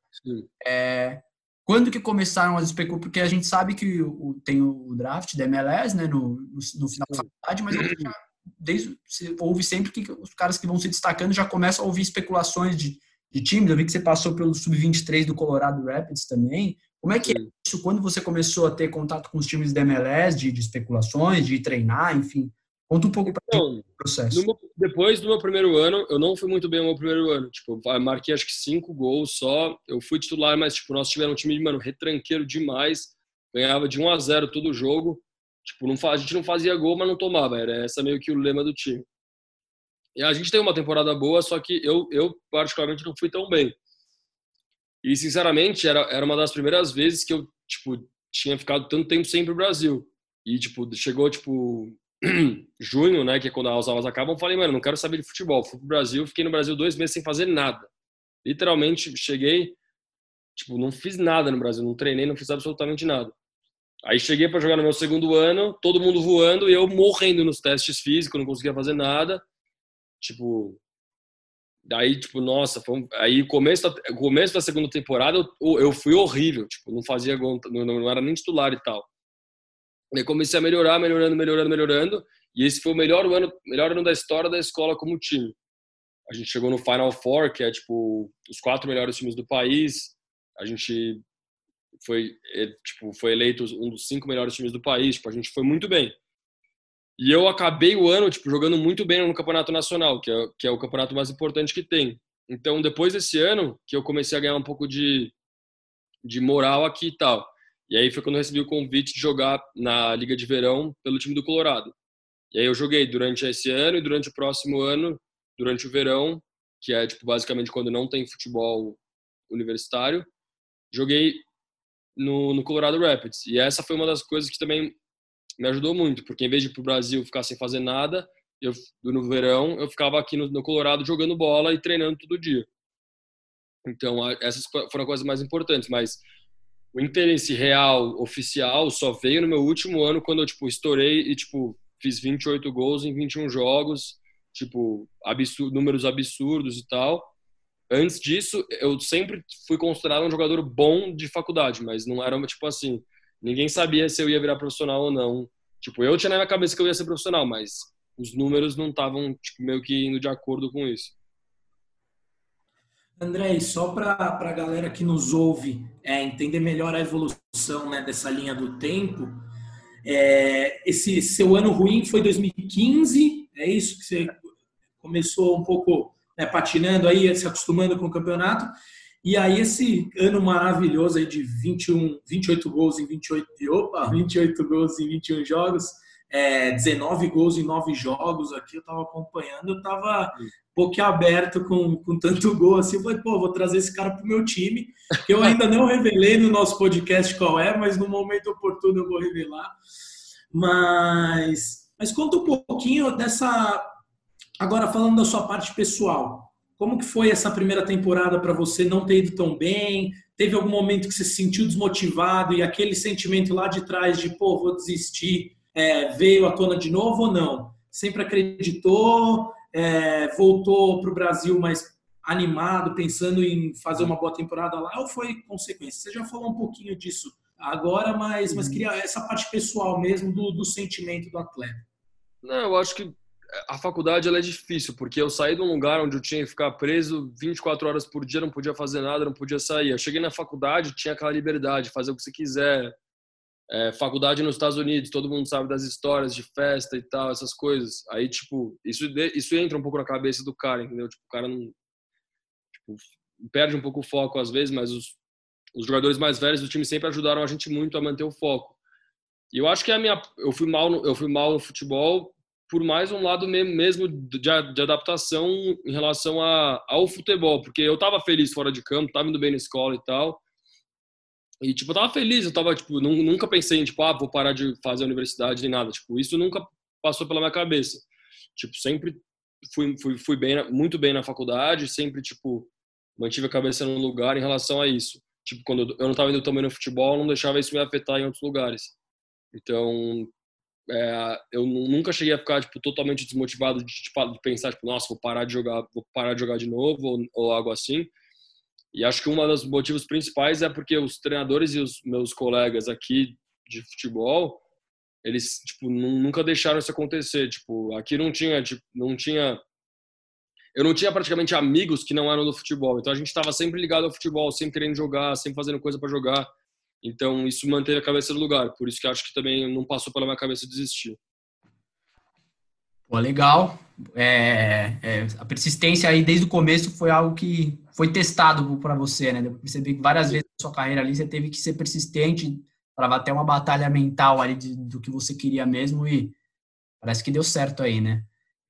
É, quando que começaram as especulações? Porque a gente sabe que o, tem o draft da MLS né, no, no, no final da faculdade, mas já, desde, você ouve sempre que os caras que vão se destacando já começam a ouvir especulações de de times. Eu vi que você passou pelo sub-23 do Colorado Rapids também. Como é que é isso quando você começou a ter contato com os times da MLS, de, de especulações, de treinar, enfim? Conta um pouco para então, o processo. Meu, depois do meu primeiro ano, eu não fui muito bem no meu primeiro ano. Tipo, eu marquei acho que cinco gols só. Eu fui titular, mas tipo, nós tivemos um time, mano, retranqueiro demais. Ganhava de 1 a 0 todo jogo. Tipo, não, a gente não fazia gol, mas não tomava. Era essa meio que o lema do time. A gente tem uma temporada boa, só que eu, eu particularmente não fui tão bem. E sinceramente, era, era uma das primeiras vezes que eu, tipo, tinha ficado tanto tempo sem ir pro Brasil. E tipo, chegou tipo junho, né, que é quando as aulas acabam, eu falei, mano, não quero saber de futebol. Fui pro Brasil, fiquei no Brasil dois meses sem fazer nada. Literalmente, cheguei, tipo, não fiz nada no Brasil, não treinei, não fiz absolutamente nada. Aí cheguei para jogar no meu segundo ano, todo mundo voando e eu morrendo nos testes físicos, não conseguia fazer nada. Tipo, daí, tipo, nossa, foi aí começo da, começo da segunda temporada eu, eu fui horrível, tipo, não fazia gol, não, não era nem titular e tal. Aí comecei a melhorar, melhorando, melhorando, melhorando, e esse foi o melhor ano, melhor ano da história da escola como time. A gente chegou no Final Four, que é tipo os quatro melhores times do país. A gente foi é, tipo foi eleito um dos cinco melhores times do país. Tipo, a gente foi muito bem. E eu acabei o ano tipo jogando muito bem no campeonato nacional, que é, que é o campeonato mais importante que tem. Então, depois desse ano, que eu comecei a ganhar um pouco de, de moral aqui e tal. E aí foi quando eu recebi o convite de jogar na Liga de Verão pelo time do Colorado. E aí eu joguei durante esse ano e durante o próximo ano, durante o verão, que é tipo basicamente quando não tem futebol universitário, joguei no, no Colorado Rapids. E essa foi uma das coisas que também me ajudou muito, porque em vez de ir pro Brasil ficar sem fazer nada, eu no verão eu ficava aqui no, no Colorado jogando bola e treinando todo dia. Então essas foram as coisas mais importantes, mas o interesse real oficial só veio no meu último ano quando eu tipo estourei e tipo fiz 28 gols em 21 jogos, tipo absurdo, números absurdos e tal. Antes disso, eu sempre fui considerado um jogador bom de faculdade, mas não era tipo assim, ninguém sabia se eu ia virar profissional ou não. Tipo, eu tinha na minha cabeça que eu ia ser profissional, mas os números não estavam tipo, meio que indo de acordo com isso. André, só para a galera que nos ouve é, entender melhor a evolução né, dessa linha do tempo, é, esse seu ano ruim foi 2015, é isso que você começou um pouco né, patinando aí, se acostumando com o campeonato, e aí esse ano maravilhoso aí de 21, 28 gols em 28, opa, 28 gols em 21 jogos, é, 19 gols em 9 jogos aqui, eu estava acompanhando, eu estava boquiaberto com, com tanto gol assim, eu falei, pô, vou trazer esse cara pro meu time, que eu ainda não revelei no nosso podcast qual é, mas no momento oportuno eu vou revelar. Mas, mas conta um pouquinho dessa, agora falando da sua parte pessoal, como que foi essa primeira temporada para você não ter ido tão bem? Teve algum momento que você se sentiu desmotivado e aquele sentimento lá de trás de, pô, vou desistir, é, veio à tona de novo ou não? Sempre acreditou? é, voltou para o Brasil mais animado, pensando em fazer uma boa temporada lá, ou foi consequência? Você já falou um pouquinho disso agora, mas, mas uhum. queria essa parte pessoal mesmo do, do sentimento do atleta. Não, eu acho que a faculdade é difícil, porque eu saí de um lugar onde eu tinha que ficar preso 24 horas por dia, não podia fazer nada, não podia sair. Eu cheguei na faculdade, tinha aquela liberdade, fazer o que você quiser, é, faculdade nos Estados Unidos, todo mundo sabe das histórias de festa e tal, essas coisas. Aí, tipo, isso, isso entra um pouco na cabeça do cara, entendeu? Tipo, o cara não. Tipo, perde um pouco o foco às vezes, mas os, os jogadores mais velhos do time sempre ajudaram a gente muito a manter o foco. E eu acho que a minha, eu fui mal no, eu fui mal no futebol por mais um lado mesmo de, de adaptação em relação a, ao futebol, porque eu tava feliz fora de campo, tava indo bem na escola e tal, e, tipo, eu tava feliz, eu tava, tipo, nunca pensei em, tipo, ah, vou parar de fazer a universidade nem nada. Tipo, isso nunca passou pela minha cabeça. Tipo, sempre fui, fui, fui bem, muito bem na faculdade, sempre, tipo, mantive a cabeça no lugar em relação a isso. Tipo, quando eu não tava indo também no futebol, não deixava isso me afetar em outros lugares. Então, é, eu nunca cheguei a ficar, tipo, totalmente desmotivado de, tipo, de pensar, tipo, nossa, vou parar de jogar, vou parar de jogar de novo ou, ou algo assim e acho que um dos motivos principais é porque os treinadores e os meus colegas aqui de futebol, eles tipo nunca deixaram isso acontecer. Tipo, aqui não tinha, tipo, não tinha eu não tinha praticamente amigos que não eram do futebol. Então a gente estava sempre ligado ao futebol, sempre querendo jogar, sempre fazendo coisa para jogar. Então isso manteve a cabeça no lugar. Por isso que acho que também não passou pela minha cabeça desistir. Pô, legal. É, é, a persistência aí desde o começo foi algo que foi testado para você, né? Eu percebi que várias vezes na sua carreira ali você teve que ser persistente para até uma batalha mental ali de, do que você queria mesmo e parece que deu certo aí, né?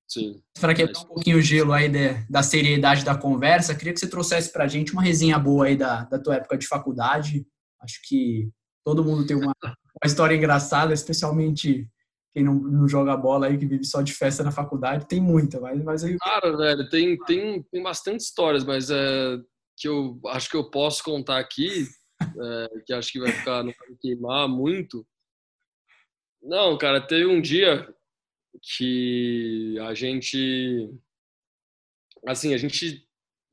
Sim. Para quebrar um pouquinho o gelo aí de, da seriedade da conversa, queria que você trouxesse para a gente uma resenha boa aí da, da tua época de faculdade. Acho que todo mundo tem uma, uma história engraçada, especialmente quem não, não joga bola aí, que vive só de festa na faculdade, tem muita, mas, mas aí... Cara, velho, tem, tem, tem bastante histórias, mas é, que eu acho que eu posso contar aqui, é, que acho que vai ficar, não vai queimar muito. Não, cara, teve um dia que a gente, assim, a gente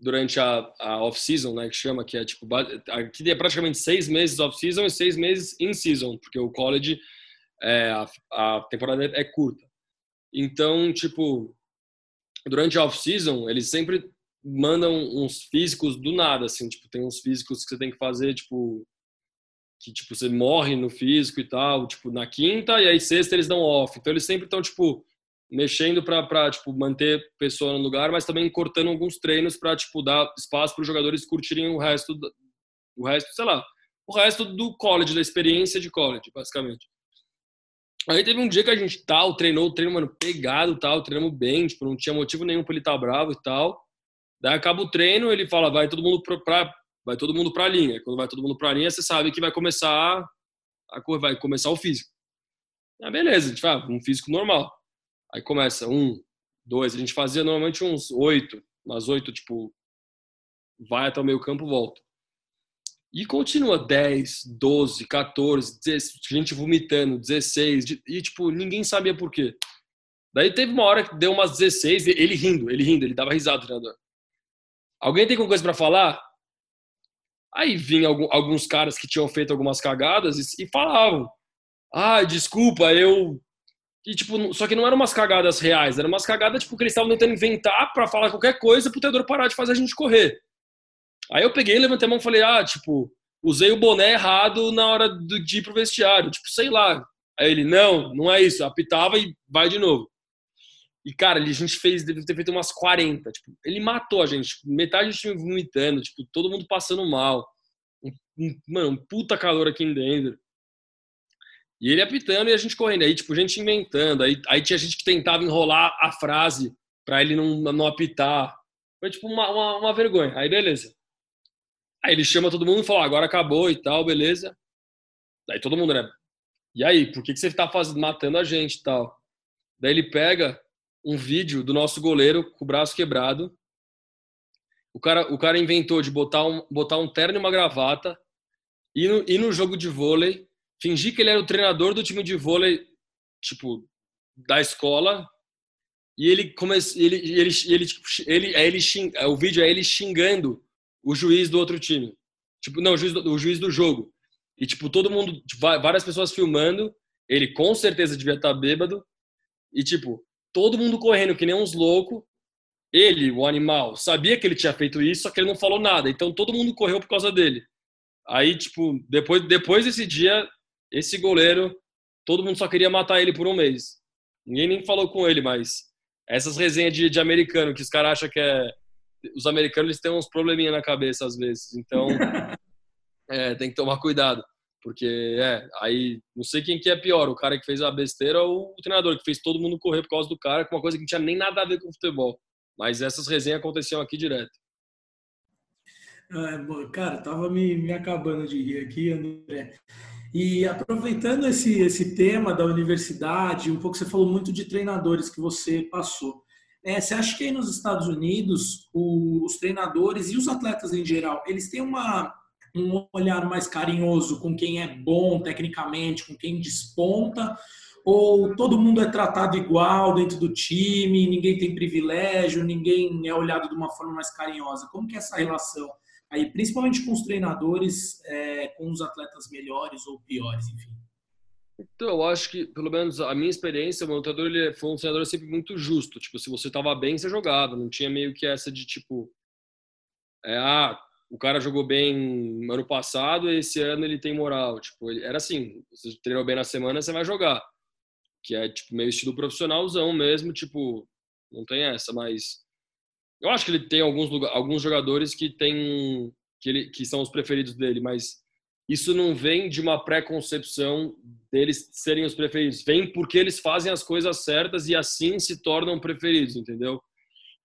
durante a, a off-season, né, que chama, que é tipo, aqui é praticamente seis meses off-season e seis meses in-season, porque o college é, a, a temporada é curta. Então, tipo, durante a off-season, eles sempre mandam uns físicos do nada, assim, tipo, tem uns físicos que você tem que fazer, tipo, que, tipo, você morre no físico e tal, tipo, na quinta, e aí sexta eles dão off. Então, eles sempre estão, tipo, mexendo para tipo, manter a pessoa no lugar, mas também cortando alguns treinos para, tipo, dar espaço para os jogadores curtirem o resto, o resto, sei lá, o resto do college, da experiência de college, basicamente. Aí teve um dia que a gente tal, treinou o treino, mano, pegado tal, treinamos bem, tipo, não tinha motivo nenhum para ele estar tá bravo e tal. Daí acaba o treino, ele fala, vai todo mundo pra vai todo mundo pra linha. Quando vai todo mundo pra linha, você sabe que vai começar a vai começar o físico. Ah, beleza, a gente vai, um físico normal. Aí começa um, dois, a gente fazia normalmente uns oito, umas oito, tipo, vai até o meio campo, volta. E continua 10, 12, 14, 16, gente vomitando, 16, e tipo, ninguém sabia por quê. Daí teve uma hora que deu umas 16, ele rindo, ele rindo, ele dava risada, treinador. Alguém tem alguma coisa para falar? Aí vinham alguns caras que tinham feito algumas cagadas e, falavam: Ah, desculpa, eu. E, tipo, só que não eram umas cagadas reais, eram umas cagadas tipo, que eles estavam tentando inventar para falar qualquer coisa pro treinador parar de fazer a gente correr. Aí eu peguei, levantei a mão e falei, ah, tipo, usei o boné errado na hora de ir pro vestiário. Tipo, sei lá. Aí ele, não, não é isso. Apitava e vai de novo. E, cara, a gente fez, deve ter feito umas 40. Tipo, ele matou a gente. Tipo, metade do time vomitando, tipo, todo mundo passando mal. Um, um, mano, um puta calor aqui em dentro. E ele apitando e a gente correndo. Aí, tipo, gente inventando. Aí, aí tinha gente que tentava enrolar a frase pra ele não, não apitar. Foi, tipo, uma, uma, uma vergonha. Aí, beleza. Aí ele chama todo mundo e fala, agora acabou e tal, beleza. Aí todo mundo, né? E aí, por que, que você tá fazendo, matando a gente e tal? Daí ele pega um vídeo do nosso goleiro com o braço quebrado. O cara, o cara inventou de botar um, botar um terno e uma gravata, e no, ir no jogo de vôlei, fingir que ele era o treinador do time de vôlei, tipo, da escola, e ele começa, ele, ele, ele, tipo, ele, é ele xing, o vídeo é ele xingando o juiz do outro time. Tipo, não, o juiz do, o juiz do jogo. E, tipo, todo mundo, tipo, várias pessoas filmando. Ele com certeza devia estar bêbado. E, tipo, todo mundo correndo que nem uns loucos. Ele, o animal, sabia que ele tinha feito isso, só que ele não falou nada. Então, todo mundo correu por causa dele. Aí, tipo, depois, depois desse dia, esse goleiro, todo mundo só queria matar ele por um mês. Ninguém nem falou com ele, mas essas resenhas de, de americano que os caras acham que é os americanos eles têm uns probleminha na cabeça às vezes, então é, tem que tomar cuidado, porque é, aí não sei quem que é pior, o cara que fez a besteira ou o treinador que fez todo mundo correr por causa do cara, com uma coisa que não tinha nem nada a ver com futebol. Mas essas resenhas aconteciam aqui direto. É, cara, tava me, me acabando de rir aqui, André. E aproveitando esse, esse tema da universidade, um pouco você falou muito de treinadores que você passou. É, você acha que aí nos Estados Unidos os treinadores e os atletas em geral eles têm uma, um olhar mais carinhoso com quem é bom tecnicamente, com quem desponta? Ou todo mundo é tratado igual dentro do time, ninguém tem privilégio, ninguém é olhado de uma forma mais carinhosa? Como que é essa relação aí, principalmente com os treinadores, é, com os atletas melhores ou piores, enfim? Então, eu acho que, pelo menos a minha experiência, o treinador ele foi um treinador sempre muito justo. Tipo, se você estava bem, você jogava. Não tinha meio que essa de tipo, é, ah, o cara jogou bem ano passado, esse ano ele tem moral. Tipo, ele, era assim, você treinou bem na semana, você vai jogar. Que é tipo meio estilo profissionalzão mesmo, tipo, não tem essa, mas eu acho que ele tem alguns alguns jogadores que tem que ele que são os preferidos dele, mas isso não vem de uma pré-concepção deles serem os preferidos, vem porque eles fazem as coisas certas e assim se tornam preferidos, entendeu?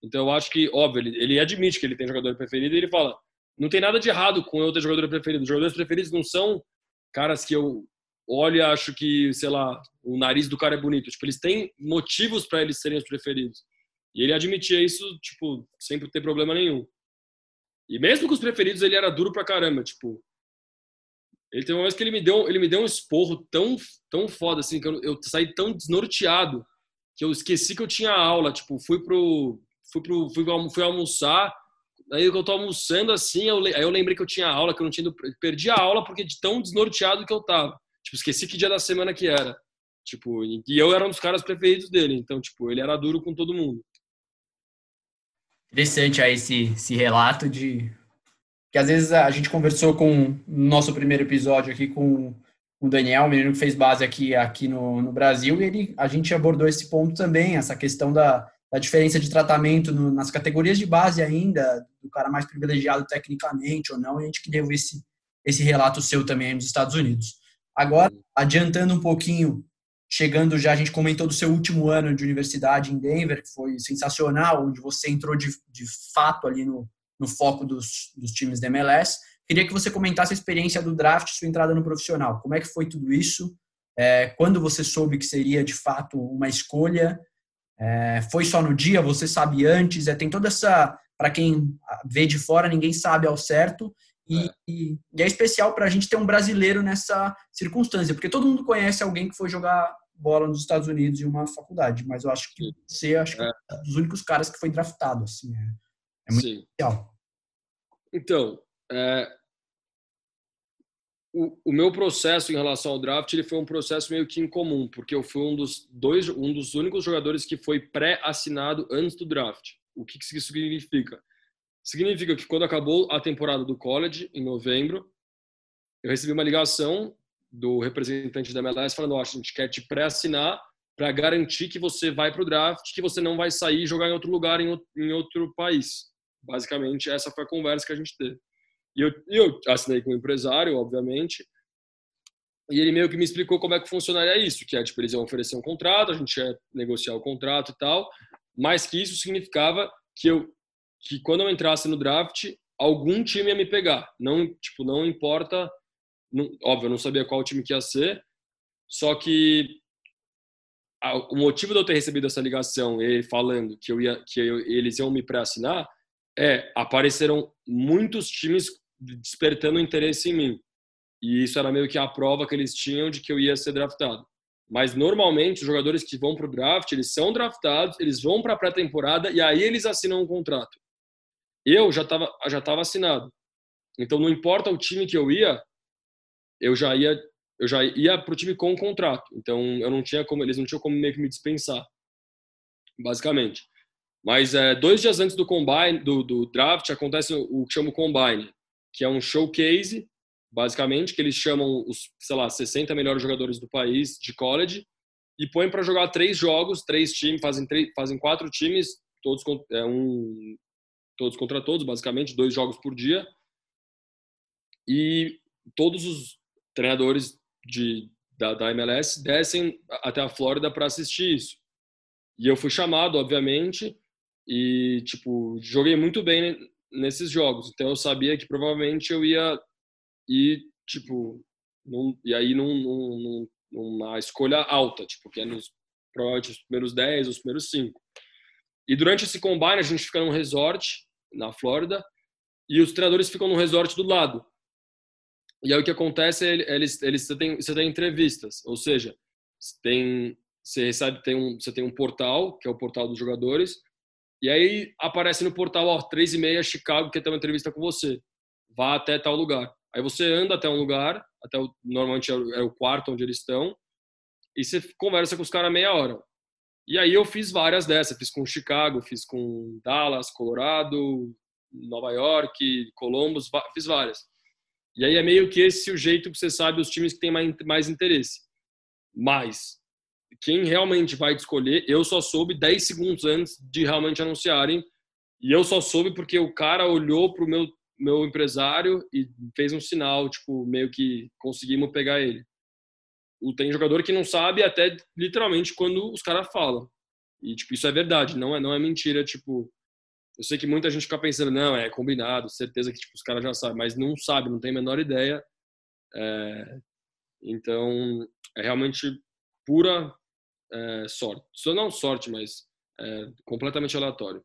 Então eu acho que, óbvio, ele, ele admite que ele tem jogador preferido e ele fala: não tem nada de errado com eu ter jogador preferido. Os jogadores preferidos não são caras que eu olho e acho que, sei lá, o nariz do cara é bonito. Tipo, eles têm motivos para eles serem os preferidos. E ele admitia isso, tipo, sem ter problema nenhum. E mesmo com os preferidos, ele era duro pra caramba. Tipo, ele teve uma vez que ele me deu, ele me deu um esporro tão, tão foda, assim, que eu, eu saí tão desnorteado que eu esqueci que eu tinha aula. Tipo, fui pro. Fui, pro, fui, fui almoçar. Aí eu tô almoçando assim, eu, aí eu lembrei que eu tinha aula, que eu não tinha ido, perdi a aula porque de tão desnorteado que eu tava. Tipo, esqueci que dia da semana que era. Tipo, e eu era um dos caras preferidos dele, então, tipo, ele era duro com todo mundo. Interessante aí esse, esse relato de que às vezes a gente conversou com no nosso primeiro episódio aqui com o Daniel, o menino que fez base aqui, aqui no, no Brasil, e ele, a gente abordou esse ponto também, essa questão da, da diferença de tratamento no, nas categorias de base ainda, do cara mais privilegiado tecnicamente ou não, e a gente queria ver esse, esse relato seu também nos Estados Unidos. Agora, adiantando um pouquinho, chegando já, a gente comentou do seu último ano de universidade em Denver, que foi sensacional, onde você entrou de, de fato ali no, no foco dos, dos times da MLS. Queria que você comentasse a experiência do draft, sua entrada no profissional. Como é que foi tudo isso? É, quando você soube que seria de fato uma escolha? É, foi só no dia? Você sabe antes? É, tem toda essa. Para quem vê de fora, ninguém sabe ao certo. E é, e, e é especial para a gente ter um brasileiro nessa circunstância, porque todo mundo conhece alguém que foi jogar bola nos Estados Unidos em uma faculdade, mas eu acho que você acho que é, é um dos únicos caras que foi draftado. Assim, é, é muito Sim. especial. Então, é, o, o, meu processo em relação ao draft ele foi um processo meio que incomum, porque eu fui um dos dois, um dos únicos jogadores que foi pré-assinado antes do draft. O que isso significa? Significa que quando acabou a temporada do college em novembro, eu recebi uma ligação do representante da MLS falando: oh, a gente quer te pré-assinar para garantir que você vai para o draft, que você não vai sair e jogar em outro lugar, em outro, país. Basicamente, essa foi a conversa que a gente teve. E eu, eu assinei com o empresário, obviamente, e ele meio que me explicou como é que funcionaria isso, que é, tipo, eles iam oferecer um contrato, a gente ia negociar o contrato e tal, mas que isso significava que eu, que quando eu entrasse no draft, algum time ia me pegar. Não, tipo, não importa, não, óbvio, eu não sabia qual time que ia ser, só que a, o motivo de eu ter recebido essa ligação, ele falando que eu ia, que eu, eles iam me pré-assinar, é apareceram muitos times despertando interesse em mim. E isso era meio que a prova que eles tinham de que eu ia ser draftado. Mas normalmente os jogadores que vão para o draft, eles são draftados, eles vão para a pré-temporada e aí eles assinam um contrato. Eu já estava já tava assinado. Então não importa o time que eu ia, eu já ia eu já ia para o time com o contrato. Então eu não tinha como eles não tinham como meio que me dispensar, basicamente. Mas é, dois dias antes do combine, do, do draft, acontece o que chama o combine, que é um showcase, basicamente, que eles chamam os, sei lá, 60 melhores jogadores do país de college e põem para jogar três jogos, três times, fazem, três, fazem quatro times, todos, é, um, todos contra todos, basicamente, dois jogos por dia. E todos os treinadores de, da, da MLS descem até a Flórida para assistir isso. E eu fui chamado, obviamente, e, tipo, joguei muito bem nesses jogos. Então eu sabia que provavelmente eu ia ir, tipo, num, e aí num, num, numa escolha alta, tipo, que é nos, provavelmente os primeiros 10, os primeiros 5. E durante esse combine a gente fica num resort na Flórida e os treinadores ficam no resort do lado. E aí o que acontece é eles, eles você tem, você tem entrevistas, ou seja, tem você recebe tem um você tem um portal que é o portal dos jogadores e aí aparece no portal, ó, três e meia, Chicago, quer ter uma entrevista com você. Vá até tal lugar. Aí você anda até um lugar, até o, normalmente é o, é o quarto onde eles estão, e você conversa com os caras meia hora. E aí eu fiz várias dessas, fiz com Chicago, fiz com Dallas, Colorado, Nova York, Columbus, fiz várias. E aí é meio que esse o jeito que você sabe os times que têm mais, mais interesse. Mas quem realmente vai escolher, eu só soube 10 segundos antes de realmente anunciarem. E eu só soube porque o cara olhou pro meu, meu empresário e fez um sinal, tipo, meio que conseguimos pegar ele. Tem jogador que não sabe até literalmente quando os caras falam. E, tipo, isso é verdade, não é, não é mentira, tipo... Eu sei que muita gente fica pensando, não, é combinado, certeza que tipo, os caras já sabem, mas não sabe, não tem a menor ideia. É... Então, é realmente pura é, sorte. Só não sorte, mas é, completamente aleatório.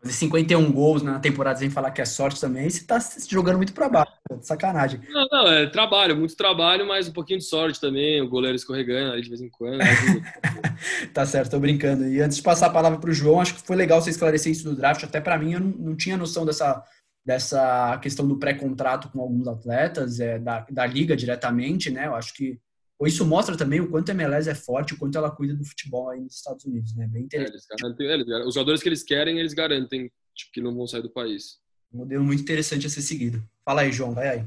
Fazer 51 gols na temporada sem falar que é sorte também, você tá se jogando muito para baixo, sacanagem. Não, não, é trabalho, muito trabalho, mas um pouquinho de sorte também, o goleiro escorregando aí de vez em quando. tá certo, tô brincando. E antes de passar a palavra pro João, acho que foi legal você esclarecer isso do draft, até para mim eu não, não, tinha noção dessa, dessa questão do pré-contrato com alguns atletas, é, da, da liga diretamente, né? Eu acho que isso mostra também o quanto a MLS é forte, o quanto ela cuida do futebol aí nos Estados Unidos, né? Bem interessante. É, eles garantem, eles, os jogadores que eles querem, eles garantem tipo, que não vão sair do país. Um modelo muito interessante a ser seguido. Fala aí, João, vai aí.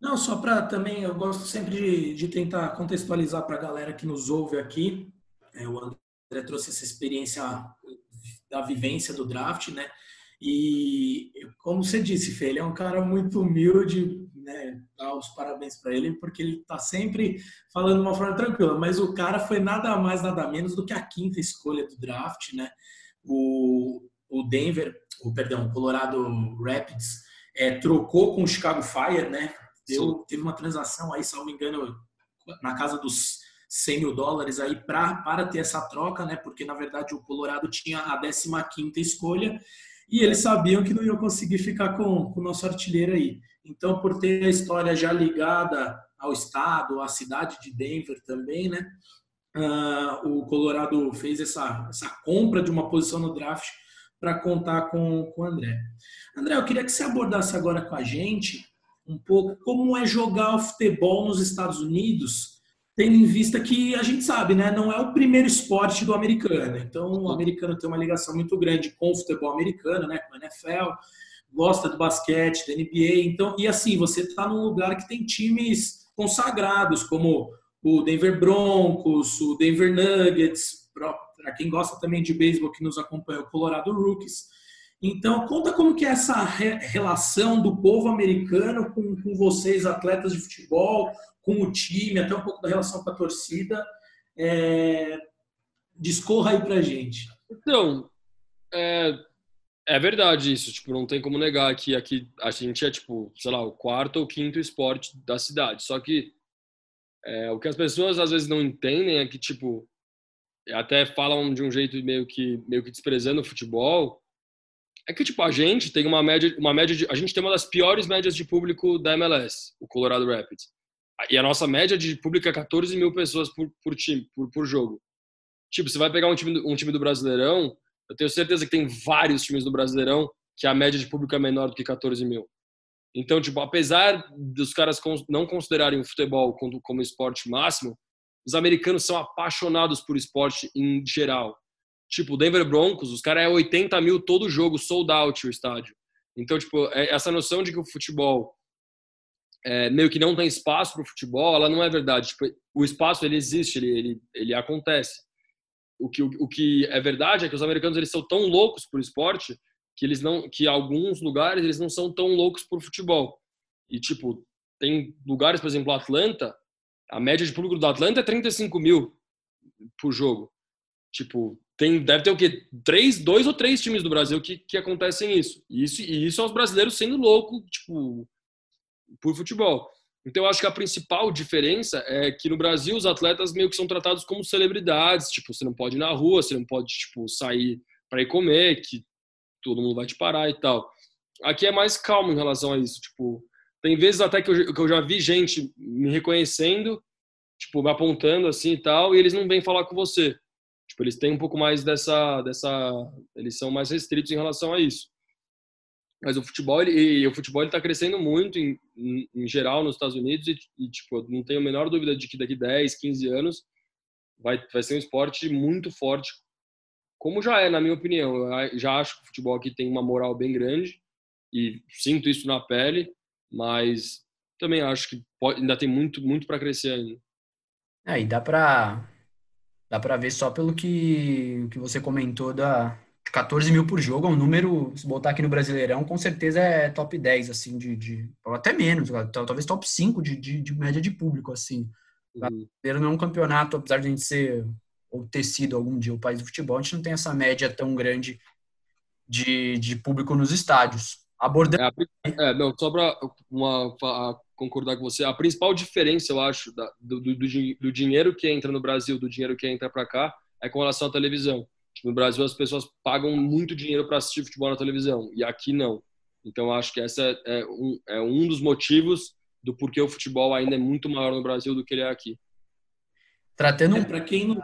Não, só para também, eu gosto sempre de, de tentar contextualizar para a galera que nos ouve aqui. É, o André trouxe essa experiência da vivência do draft, né? E como você disse, Fê, ele é um cara muito humilde, né? Dá os parabéns para ele, porque ele está sempre falando de uma forma tranquila. Mas o cara foi nada mais, nada menos do que a quinta escolha do draft, né? O, o Denver, o perdão, o Colorado Rapids é, trocou com o Chicago Fire, né? Deu, teve uma transação aí, se não me engano, na casa dos 100 mil dólares aí pra, para ter essa troca, né? Porque na verdade o Colorado tinha a 15 escolha e eles sabiam que não iam conseguir ficar com, com o nosso artilheiro aí. Então, por ter a história já ligada ao estado, à cidade de Denver também, né? Uh, o Colorado fez essa, essa compra de uma posição no draft para contar com, com o André. André, eu queria que você abordasse agora com a gente um pouco como é jogar futebol nos Estados Unidos, tendo em vista que a gente sabe, né, não é o primeiro esporte do americano. Então, o americano tem uma ligação muito grande com o futebol americano, né, com a NFL, gosta do basquete, da NBA. Então, e assim, você está num lugar que tem times consagrados, como o Denver Broncos, o Denver Nuggets, para quem gosta também de beisebol que nos acompanha, o Colorado Rookies. Então, conta como que é essa re relação do povo americano com, com vocês, atletas de futebol, com o time, até um pouco da relação com a torcida. É... Discorra aí pra gente. Então, é, é verdade isso. Tipo, não tem como negar que aqui a gente é, tipo, sei lá, o quarto ou quinto esporte da cidade. Só que é, o que as pessoas às vezes não entendem é que, tipo, até falam de um jeito meio que, meio que desprezando o futebol, é que, tipo, a gente tem uma média, uma média de, a gente tem uma das piores médias de público da MLS, o Colorado Rapids. E a nossa média de público é 14 mil pessoas por, por time, por, por jogo. Tipo, você vai pegar um time, um time do Brasileirão, eu tenho certeza que tem vários times do Brasileirão que a média de público é menor do que 14 mil. Então, tipo, apesar dos caras não considerarem o futebol como, como esporte máximo, os americanos são apaixonados por esporte em geral. Tipo, o Denver Broncos, os caras é 80 mil todo jogo, sold out o estádio. Então, tipo, é, essa noção de que o futebol é, meio que não tem espaço para o futebol, ela não é verdade. Tipo, o espaço, ele existe, ele, ele, ele acontece. O que, o, que é verdade é que os americanos, eles são tão loucos por esporte que eles não que alguns lugares eles não são tão loucos por futebol. E, tipo, tem lugares, por exemplo, Atlanta, a média de público do Atlanta é 35 mil por jogo. Tipo, tem, deve ter o quê? Três, dois ou três times do Brasil que, que acontecem isso. E isso, e isso são os brasileiros sendo loucos, tipo, por futebol. Então, eu acho que a principal diferença é que no Brasil os atletas meio que são tratados como celebridades. Tipo, você não pode ir na rua, você não pode, tipo, sair para ir comer, que todo mundo vai te parar e tal. Aqui é mais calmo em relação a isso. Tipo, tem vezes até que eu, que eu já vi gente me reconhecendo, tipo, me apontando assim e tal, e eles não vêm falar com você. Tipo, eles têm um pouco mais dessa, dessa, eles são mais restritos em relação a isso. Mas o futebol, e o futebol está crescendo muito em, em, em, geral nos Estados Unidos e, e, tipo, não tenho a menor dúvida de que daqui 10, 15 anos vai, vai ser um esporte muito forte, como já é, na minha opinião. Eu já acho que o futebol aqui tem uma moral bem grande e sinto isso na pele, mas também acho que pode, ainda tem muito, muito para crescer ainda. É, dá para Dá para ver só pelo que, que você comentou da 14 mil por jogo, é um número, se botar aqui no Brasileirão, com certeza é top 10, assim, de, de até menos, talvez top 5 de, de, de média de público, assim. O uhum. Brasileiro não é um campeonato, apesar de a gente ser, ou ter sido algum dia o país do futebol, a gente não tem essa média tão grande de, de público nos estádios. Abordando... É, é não, só para concordar com você. A principal diferença, eu acho, da, do, do, do, dinheiro que entra no Brasil, do dinheiro que entra para cá, é com relação à televisão. No Brasil, as pessoas pagam muito dinheiro para assistir futebol na televisão, e aqui não. Então, acho que essa é, é um, é um dos motivos do porquê o futebol ainda é muito maior no Brasil do que ele é aqui. Tratando é, para quem não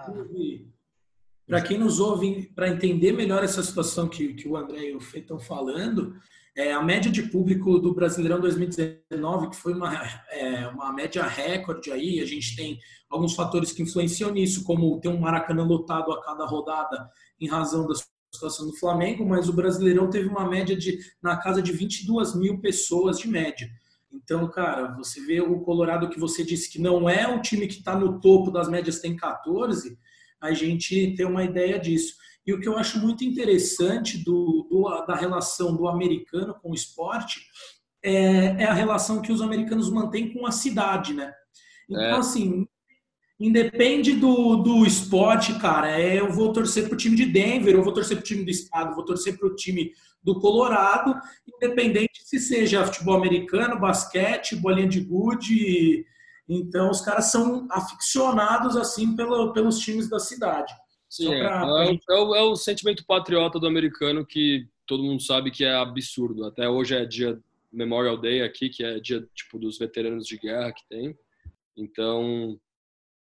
para quem nos ouve, para entender melhor essa situação que, que o André e o Fê estão falando, é, a média de público do Brasileirão 2019, que foi uma, é, uma média recorde aí, a gente tem alguns fatores que influenciam nisso, como ter um Maracanã lotado a cada rodada em razão das situação do Flamengo, mas o Brasileirão teve uma média de na casa de 22 mil pessoas de média. Então, cara, você vê o Colorado que você disse que não é o time que está no topo das médias, tem 14, a gente tem uma ideia disso. E o que eu acho muito interessante do, do da relação do americano com o esporte é, é, a relação que os americanos mantêm com a cidade, né? Então, é. assim, independe do, do esporte, cara, é, eu vou torcer pro time de Denver, eu vou torcer pro time do estado, vou torcer pro time do Colorado, independente se seja futebol americano, basquete, bolinha de gude. Então, os caras são aficionados, assim, pelo, pelos times da cidade. Sim, pra, é, gente... é, o, é o sentimento patriota do americano que todo mundo sabe que é absurdo. Até hoje é dia Memorial Day aqui, que é dia tipo dos veteranos de guerra que tem. Então,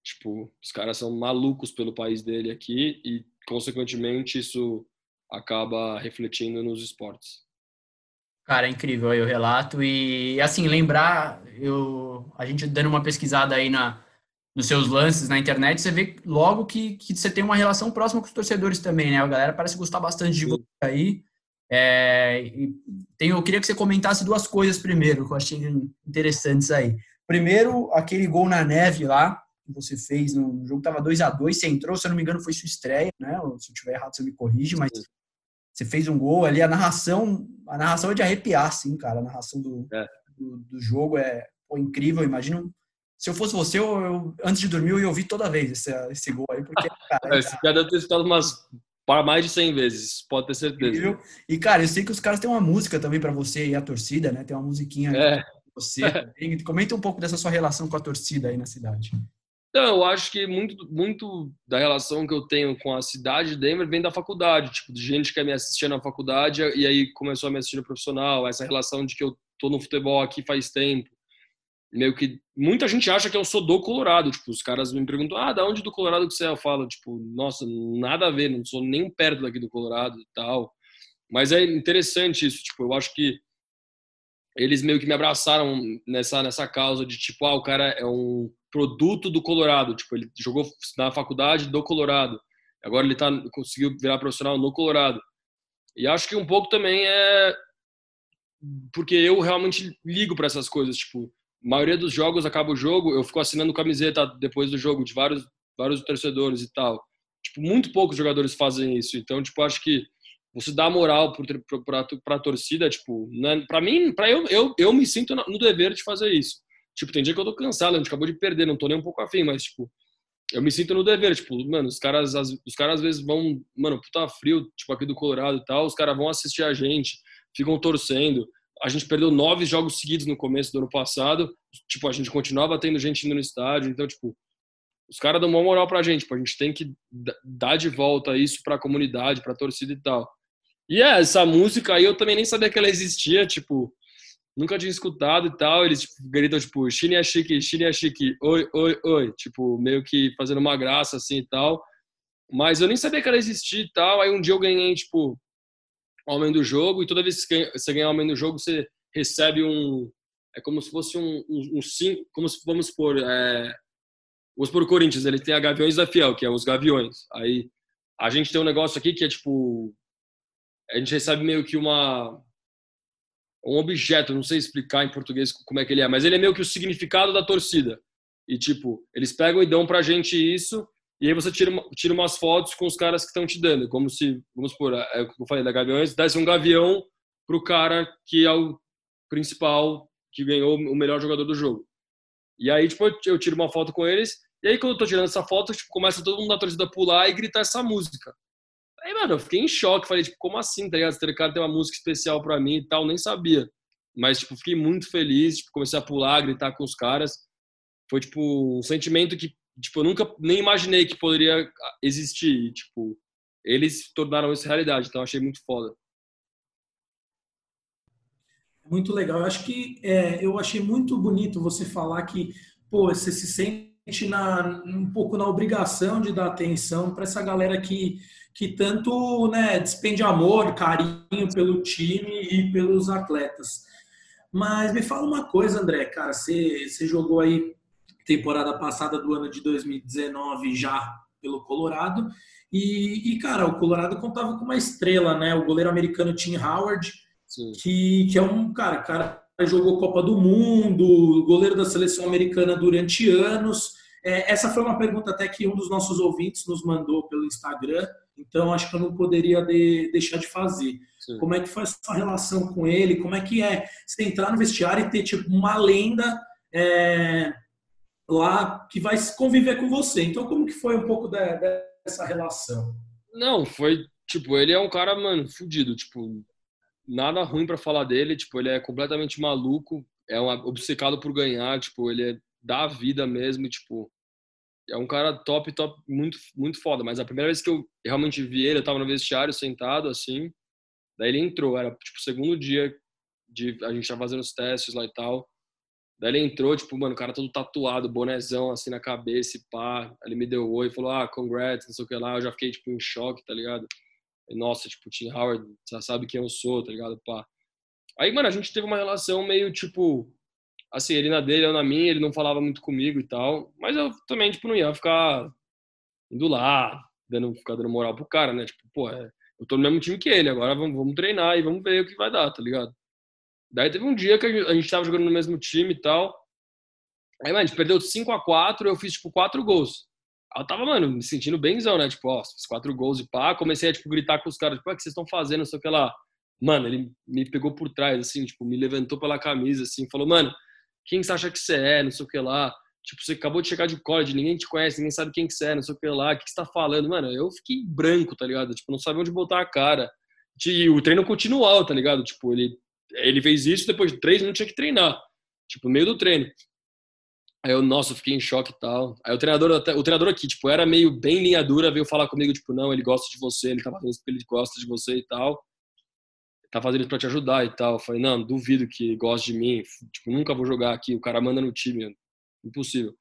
tipo, os caras são malucos pelo país dele aqui e consequentemente isso acaba refletindo nos esportes. Cara, é incrível aí o relato e assim, lembrar, eu a gente dando uma pesquisada aí na nos seus lances na internet, você vê logo que, que você tem uma relação próxima com os torcedores também, né? A galera parece gostar bastante de você aí. É, tem, eu queria que você comentasse duas coisas primeiro, que eu achei interessantes aí. Primeiro, aquele gol na neve lá, que você fez no jogo, tava 2 a 2 você entrou, se eu não me engano, foi sua estreia, né? Se eu tiver errado, você me corrige, mas você fez um gol ali, a narração, a narração é de arrepiar, sim, cara. A narração do, é. do, do, jogo é pô, incrível. Imagino. Se eu fosse você, eu, eu, antes de dormir, eu ia ouvir toda vez esse, esse gol aí, porque, cara. esse cara deve ter escutado umas para mais de 100 vezes, pode ter certeza. E, cara, eu sei que os caras têm uma música também para você e a torcida, né? Tem uma musiquinha é. pra você também. Comenta um pouco dessa sua relação com a torcida aí na cidade. Então, eu acho que muito, muito da relação que eu tenho com a cidade de Denver vem da faculdade, tipo, de gente que me assistia na faculdade e aí começou a me assistir no profissional, essa relação de que eu tô no futebol aqui faz tempo. Meio que muita gente acha que eu sou do Colorado, tipo, os caras me perguntam: "Ah, da onde do Colorado que você é?" Eu falo, tipo, "Nossa, nada a ver, não sou nem perto daqui do Colorado e tal". Mas é interessante isso, tipo, eu acho que eles meio que me abraçaram nessa nessa causa de tipo, ah, o cara é um produto do Colorado, tipo, ele jogou na faculdade do Colorado. Agora ele tá conseguiu virar profissional no Colorado. E acho que um pouco também é porque eu realmente ligo para essas coisas, tipo, maioria dos jogos acaba o jogo, eu fico assinando camiseta depois do jogo de vários vários torcedores e tal. Tipo, muito poucos jogadores fazem isso. Então, tipo, acho que você dá moral para a torcida, tipo, né? para mim, para eu, eu, eu me sinto no dever de fazer isso. Tipo, tem dia que eu tô cansado, a gente acabou de perder, não tô nem um pouco afim, mas, tipo, eu me sinto no dever, tipo, mano, os caras, os caras às vezes vão, mano, puta frio, tipo, aqui do Colorado e tal, os caras vão assistir a gente, ficam torcendo. A gente perdeu nove jogos seguidos no começo do ano passado, tipo, a gente continuava tendo gente indo no estádio, então, tipo, os caras dão uma moral pra gente, tipo, a gente tem que dar de volta isso pra comunidade, pra torcida e tal. E é, essa música aí eu também nem sabia que ela existia, tipo, nunca tinha escutado e tal. Eles tipo, gritam, tipo, Shinya Shiki, Shinya Shiki, oi, oi, oi, tipo, meio que fazendo uma graça assim e tal. Mas eu nem sabia que ela existia e tal. Aí um dia eu ganhei, tipo, Homem do Jogo, e toda vez que você ganha Homem do Jogo, você recebe um. É como se fosse um, um, um sim, como se vamos por. É, vamos por Corinthians, ele tem a Gaviões da Fiel, que é os Gaviões. Aí a gente tem um negócio aqui que é tipo a gente recebe meio que uma um objeto, não sei explicar em português como é que ele é, mas ele é meio que o significado da torcida. E tipo, eles pegam e dão pra gente isso, e aí você tira, tira umas fotos com os caras que estão te dando, como se, vamos supor, é o que eu falei da Gaviões, desse um gavião pro cara que é o principal, que ganhou o melhor jogador do jogo. E aí, tipo, eu tiro uma foto com eles, e aí quando eu tô tirando essa foto, tipo, começa todo mundo da torcida a pular e gritar essa música. Aí, mano, eu fiquei em choque. Falei, tipo, como assim, tá ligado? Esse cara tem uma música especial pra mim e tal, nem sabia. Mas, tipo, fiquei muito feliz. Tipo, comecei a pular, gritar com os caras. Foi, tipo, um sentimento que, tipo, eu nunca nem imaginei que poderia existir. E, tipo, eles tornaram isso realidade. Então, achei muito foda. Muito legal. Eu acho que é, eu achei muito bonito você falar que, pô, você se sente na, um pouco na obrigação de dar atenção para essa galera que que tanto né, despende amor, carinho pelo time e pelos atletas. Mas me fala uma coisa, André, cara, você, você jogou aí temporada passada do ano de 2019 já pelo Colorado E, e, cara, o Colorado contava com uma estrela, né? O goleiro americano Tim Howard, que, que é um cara, cara jogou Copa do Mundo, goleiro da seleção americana durante anos. É, essa foi uma pergunta até que um dos nossos ouvintes nos mandou pelo Instagram, então acho que eu não poderia de, deixar de fazer. Sim. Como é que foi a sua relação com ele? Como é que é você entrar no vestiário e ter tipo uma lenda é, lá que vai conviver com você? Então como que foi um pouco da, dessa relação? Não, foi tipo ele é um cara mano fudido, tipo nada ruim para falar dele, tipo ele é completamente maluco, é um obcecado por ganhar, tipo ele é da vida mesmo, tipo é um cara top, top, muito, muito foda. Mas a primeira vez que eu realmente vi ele, eu tava no vestiário sentado assim. Daí ele entrou, era tipo o segundo dia de a gente tava fazendo os testes lá e tal. Daí ele entrou, tipo, mano, o cara todo tatuado, bonezão assim na cabeça e pá. Ele me deu oi, falou, ah, congrats, não sei o que lá. Eu já fiquei, tipo, em choque, tá ligado? E, Nossa, tipo, Tim Howard, já sabe quem eu sou, tá ligado? Pá. Aí, mano, a gente teve uma relação meio, tipo, assim, ele na dele, eu na minha, ele não falava muito comigo e tal, mas eu também, tipo, não ia ficar indo lá, dando, ficar dando moral pro cara, né? Tipo, pô, é, eu tô no mesmo time que ele, agora vamos, vamos treinar e vamos ver o que vai dar, tá ligado? Daí teve um dia que a gente tava jogando no mesmo time e tal, aí, mano, a gente perdeu 5 a 4 eu fiz, tipo, quatro gols. Aí eu tava, mano, me sentindo benzão, né? Tipo, ó, fiz quatro gols e pá, comecei a, tipo, gritar com os caras, tipo, o que vocês estão fazendo, não sei o que lá. Mano, ele me pegou por trás, assim, tipo, me levantou pela camisa, assim, falou, mano, quem você acha que você é, não sei o que lá. Tipo, você acabou de chegar de college, ninguém te conhece, ninguém sabe quem que você é, não sei o que lá, o que você tá falando. Mano, eu fiquei branco, tá ligado? Tipo, não sabia onde botar a cara. E o treino continuou, tá ligado? Tipo, ele, ele fez isso, depois de três minutos tinha que treinar. Tipo, no meio do treino. Aí eu, nossa, fiquei em choque e tal. Aí o treinador, o treinador aqui, tipo, era meio bem linha dura, veio falar comigo, tipo, não, ele gosta de você, ele tá fazendo isso porque ele gosta de você e tal tá fazendo isso pra te ajudar e tal. Eu falei, não, duvido que goste de mim, tipo, nunca vou jogar aqui, o cara manda no time, impossível.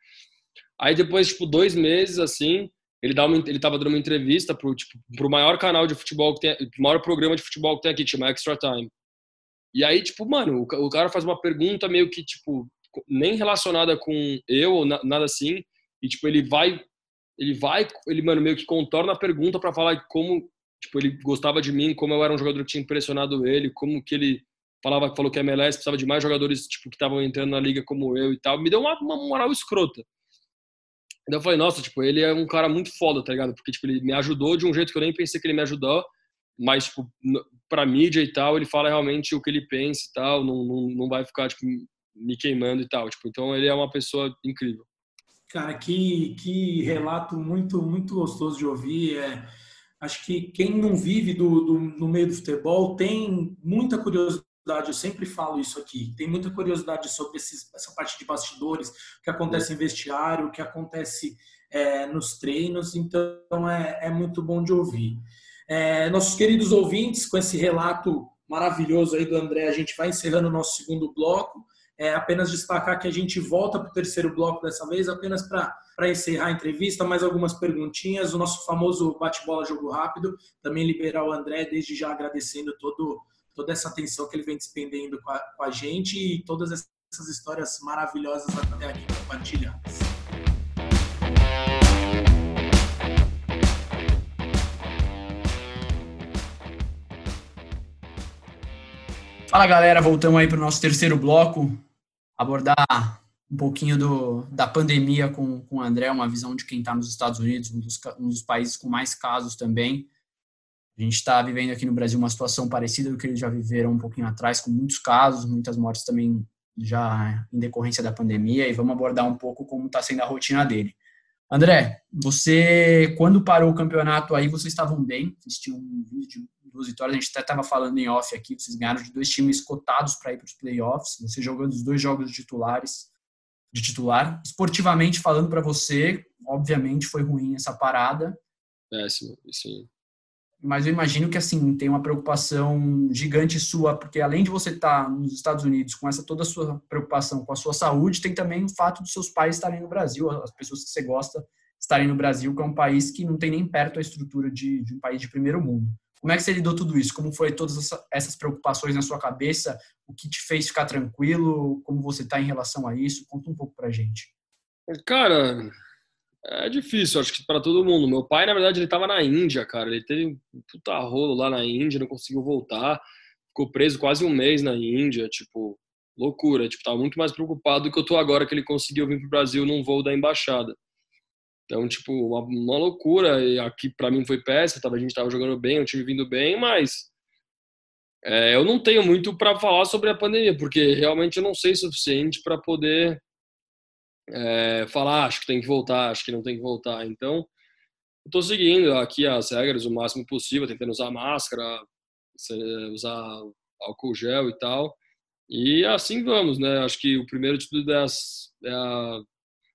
Aí depois, tipo, dois meses, assim, ele, dá uma, ele tava dando uma entrevista pro, tipo, pro maior canal de futebol que tem, o maior programa de futebol que tem aqui, chama Extra Time. E aí, tipo, mano, o, cara faz uma pergunta meio que, tipo, nem relacionada com eu ou na, nada assim, e, tipo, ele vai, ele vai, ele, mano, meio que contorna a pergunta para falar como Tipo, ele gostava de mim, como eu era um jogador que tinha impressionado ele, como que ele falava, falou que a MLS precisava de mais jogadores tipo que estavam entrando na liga como eu e tal. Me deu uma, uma moral escrota. Daí eu falei, nossa, tipo, ele é um cara muito foda, tá ligado? Porque, tipo, ele me ajudou de um jeito que eu nem pensei que ele me ajudou, mas, tipo, pra mídia e tal, ele fala realmente o que ele pensa e tal, não, não, não vai ficar, tipo, me queimando e tal. Tipo, então ele é uma pessoa incrível. Cara, que, que relato muito, muito gostoso de ouvir. É Acho que quem não vive do, do, no meio do futebol tem muita curiosidade. Eu sempre falo isso aqui. Tem muita curiosidade sobre esses, essa parte de bastidores, o que acontece em vestiário, o que acontece é, nos treinos. Então é, é, muito bom de ouvir. É, nossos queridos ouvintes, com esse relato maravilhoso aí do André, a gente vai encerrando o nosso segundo bloco. É, apenas destacar que a gente volta para o terceiro bloco dessa vez, apenas para encerrar a entrevista, mais algumas perguntinhas. O nosso famoso bate-bola jogo rápido, também liberar o André, desde já agradecendo todo, toda essa atenção que ele vem despendendo com a, com a gente e todas essas histórias maravilhosas até aqui compartilhadas. Fala galera, voltamos aí para o nosso terceiro bloco, abordar um pouquinho do, da pandemia com, com o André, uma visão de quem está nos Estados Unidos, um dos, um dos, países com mais casos também. A gente está vivendo aqui no Brasil uma situação parecida do que eles já viveram um pouquinho atrás, com muitos casos, muitas mortes também já em decorrência da pandemia, e vamos abordar um pouco como está sendo a rotina dele. André, você, quando parou o campeonato aí, vocês estavam bem, vocês tinham vídeo de duas vitórias, a gente até estava falando em off aqui, vocês ganharam de dois times cotados para ir para os playoffs, você jogando os dois jogos de titulares, de titular. Esportivamente falando para você, obviamente foi ruim essa parada. Péssimo, sim. Mas eu imagino que assim tem uma preocupação gigante sua, porque além de você estar tá nos Estados Unidos com essa toda a sua preocupação com a sua saúde, tem também o fato dos seus pais estarem no Brasil, as pessoas que você gosta estarem no Brasil, que é um país que não tem nem perto a estrutura de, de um país de primeiro mundo. Como é que você lidou tudo isso? Como foi todas essas preocupações na sua cabeça? O que te fez ficar tranquilo? Como você está em relação a isso? Conta um pouco pra gente. Cara, É difícil, acho que para todo mundo. Meu pai, na verdade, ele estava na Índia, cara. Ele teve um puta rolo lá na Índia, não conseguiu voltar. Ficou preso quase um mês na Índia, tipo, loucura. Tipo, tava muito mais preocupado do que eu tô agora que ele conseguiu vir pro Brasil num voo da embaixada. Então, tipo, uma, uma loucura. E aqui para mim foi péssimo, tava, a gente tava jogando bem, o time vindo bem, mas é, eu não tenho muito para falar sobre a pandemia, porque realmente eu não sei o suficiente para poder é, falar, ah, acho que tem que voltar, acho que não tem que voltar. Então, estou seguindo aqui as regras o máximo possível, tentando usar máscara, usar álcool gel e tal. E assim vamos, né? Acho que o primeiro de tudo é, é a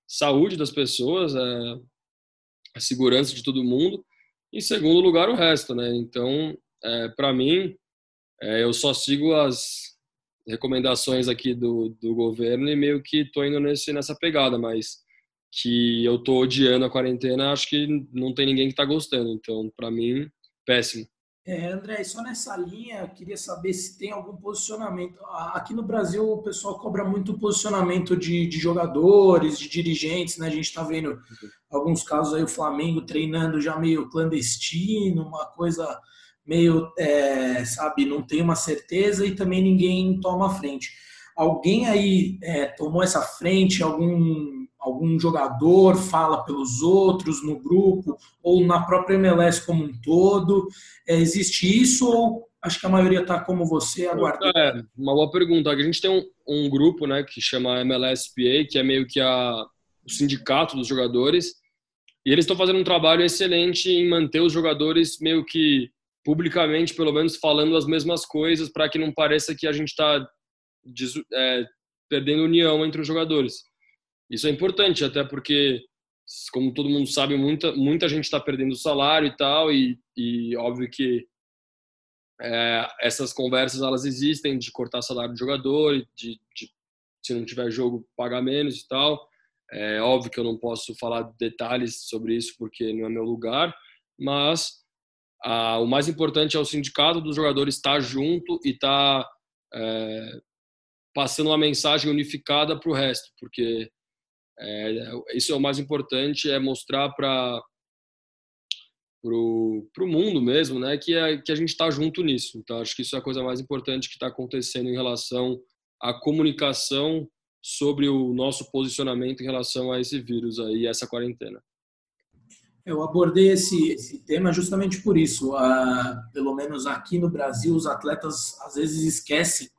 saúde das pessoas, é a segurança de todo mundo. Em segundo lugar, o resto, né? Então, é, para mim, é, eu só sigo as recomendações aqui do, do governo e meio que tô indo nesse, nessa pegada, mas que eu tô odiando a quarentena, acho que não tem ninguém que tá gostando. Então, para mim, péssimo. É, André, só nessa linha, queria saber se tem algum posicionamento. Aqui no Brasil, o pessoal cobra muito posicionamento de, de jogadores, de dirigentes, né? A gente está vendo alguns casos aí, o Flamengo treinando já meio clandestino, uma coisa meio, é, sabe, não tem uma certeza e também ninguém toma frente. Alguém aí é, tomou essa frente, algum algum jogador fala pelos outros no grupo ou na própria MLS como um todo? É, existe isso ou acho que a maioria está como você aguardando? É, uma boa pergunta. A gente tem um, um, grupo né, que chama MLSPA, que é meio que a, o sindicato dos jogadores, e eles estão fazendo um trabalho excelente em manter os jogadores meio que publicamente, pelo menos, falando as mesmas coisas para que não pareça que a gente está é, perdendo união entre os jogadores. Isso é importante, até porque, como todo mundo sabe, muita, muita gente está perdendo salário e tal, e, e óbvio que é, essas conversas elas existem de cortar salário do jogador, de, de se não tiver jogo pagar menos e tal. É óbvio que eu não posso falar detalhes sobre isso porque não é meu lugar, mas o mais importante é o sindicato dos jogadores estar junto e estar tá, é, passando uma mensagem unificada para o resto, porque é, isso é o mais importante, é mostrar para o mundo mesmo, né, que, é, que a gente está junto nisso. Então, acho que isso é a coisa mais importante que está acontecendo em relação à comunicação sobre o nosso posicionamento em relação a esse vírus aí, essa quarentena. Eu abordei esse, esse tema justamente por isso. Ah, pelo menos aqui no Brasil, os atletas às vezes esquecem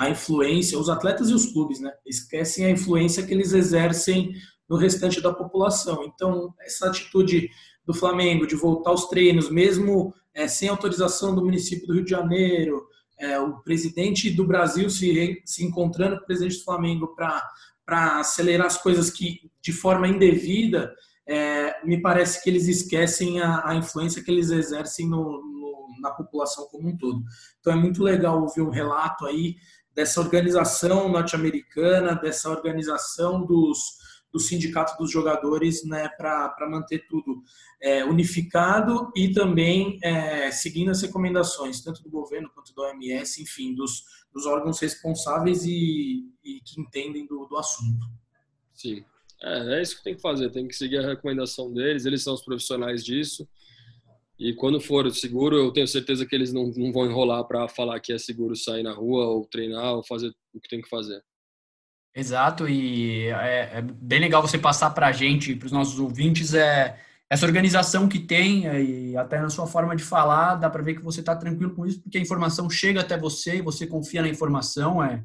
a influência, os atletas e os clubes, né? Esquecem a influência que eles exercem no restante da população. Então, essa atitude do Flamengo de voltar aos treinos, mesmo é, sem autorização do município do Rio de Janeiro, é, o presidente do Brasil se, se encontrando com o presidente do Flamengo para acelerar as coisas que de forma indevida, é, me parece que eles esquecem a, a influência que eles exercem no, no, na população como um todo. Então é muito legal ouvir um relato aí dessa organização norte-americana, dessa organização dos, do sindicato dos jogadores né, para manter tudo é, unificado e também é, seguindo as recomendações, tanto do governo quanto da OMS, enfim, dos, dos órgãos responsáveis e, e que entendem do, do assunto. Sim, é, é isso que tem que fazer, tem que seguir a recomendação deles, eles são os profissionais disso. E quando for seguro, eu tenho certeza que eles não, não vão enrolar para falar que é seguro sair na rua ou treinar ou fazer o que tem que fazer. Exato, e é, é bem legal você passar para a gente, para os nossos ouvintes, é, essa organização que tem, e até na sua forma de falar, dá para ver que você está tranquilo com isso, porque a informação chega até você e você confia na informação. É,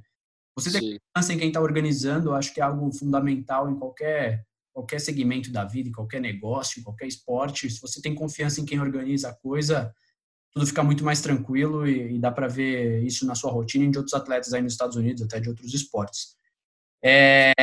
você tem confiança em quem está organizando, acho que é algo fundamental em qualquer qualquer segmento da vida, em qualquer negócio, em qualquer esporte, se você tem confiança em quem organiza a coisa, tudo fica muito mais tranquilo e, e dá para ver isso na sua rotina e de outros atletas aí nos Estados Unidos, até de outros esportes. É,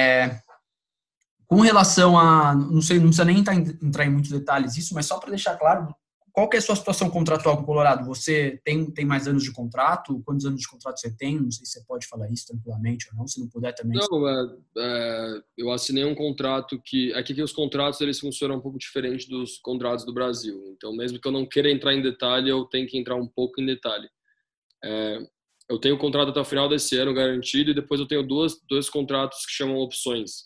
com relação a, não sei, não precisa nem entrar em muitos detalhes isso, mas só para deixar claro, qual que é a sua situação contratual com o Colorado? Você tem, tem mais anos de contrato? Quantos anos de contrato você tem? Não sei se você pode falar isso tranquilamente ou não, se não puder também. Não, é, é, eu assinei um contrato que... Aqui que os contratos eles funcionam um pouco diferente dos contratos do Brasil. Então, mesmo que eu não queira entrar em detalhe, eu tenho que entrar um pouco em detalhe. É, eu tenho um contrato até o final desse ano garantido e depois eu tenho duas, dois contratos que chamam opções,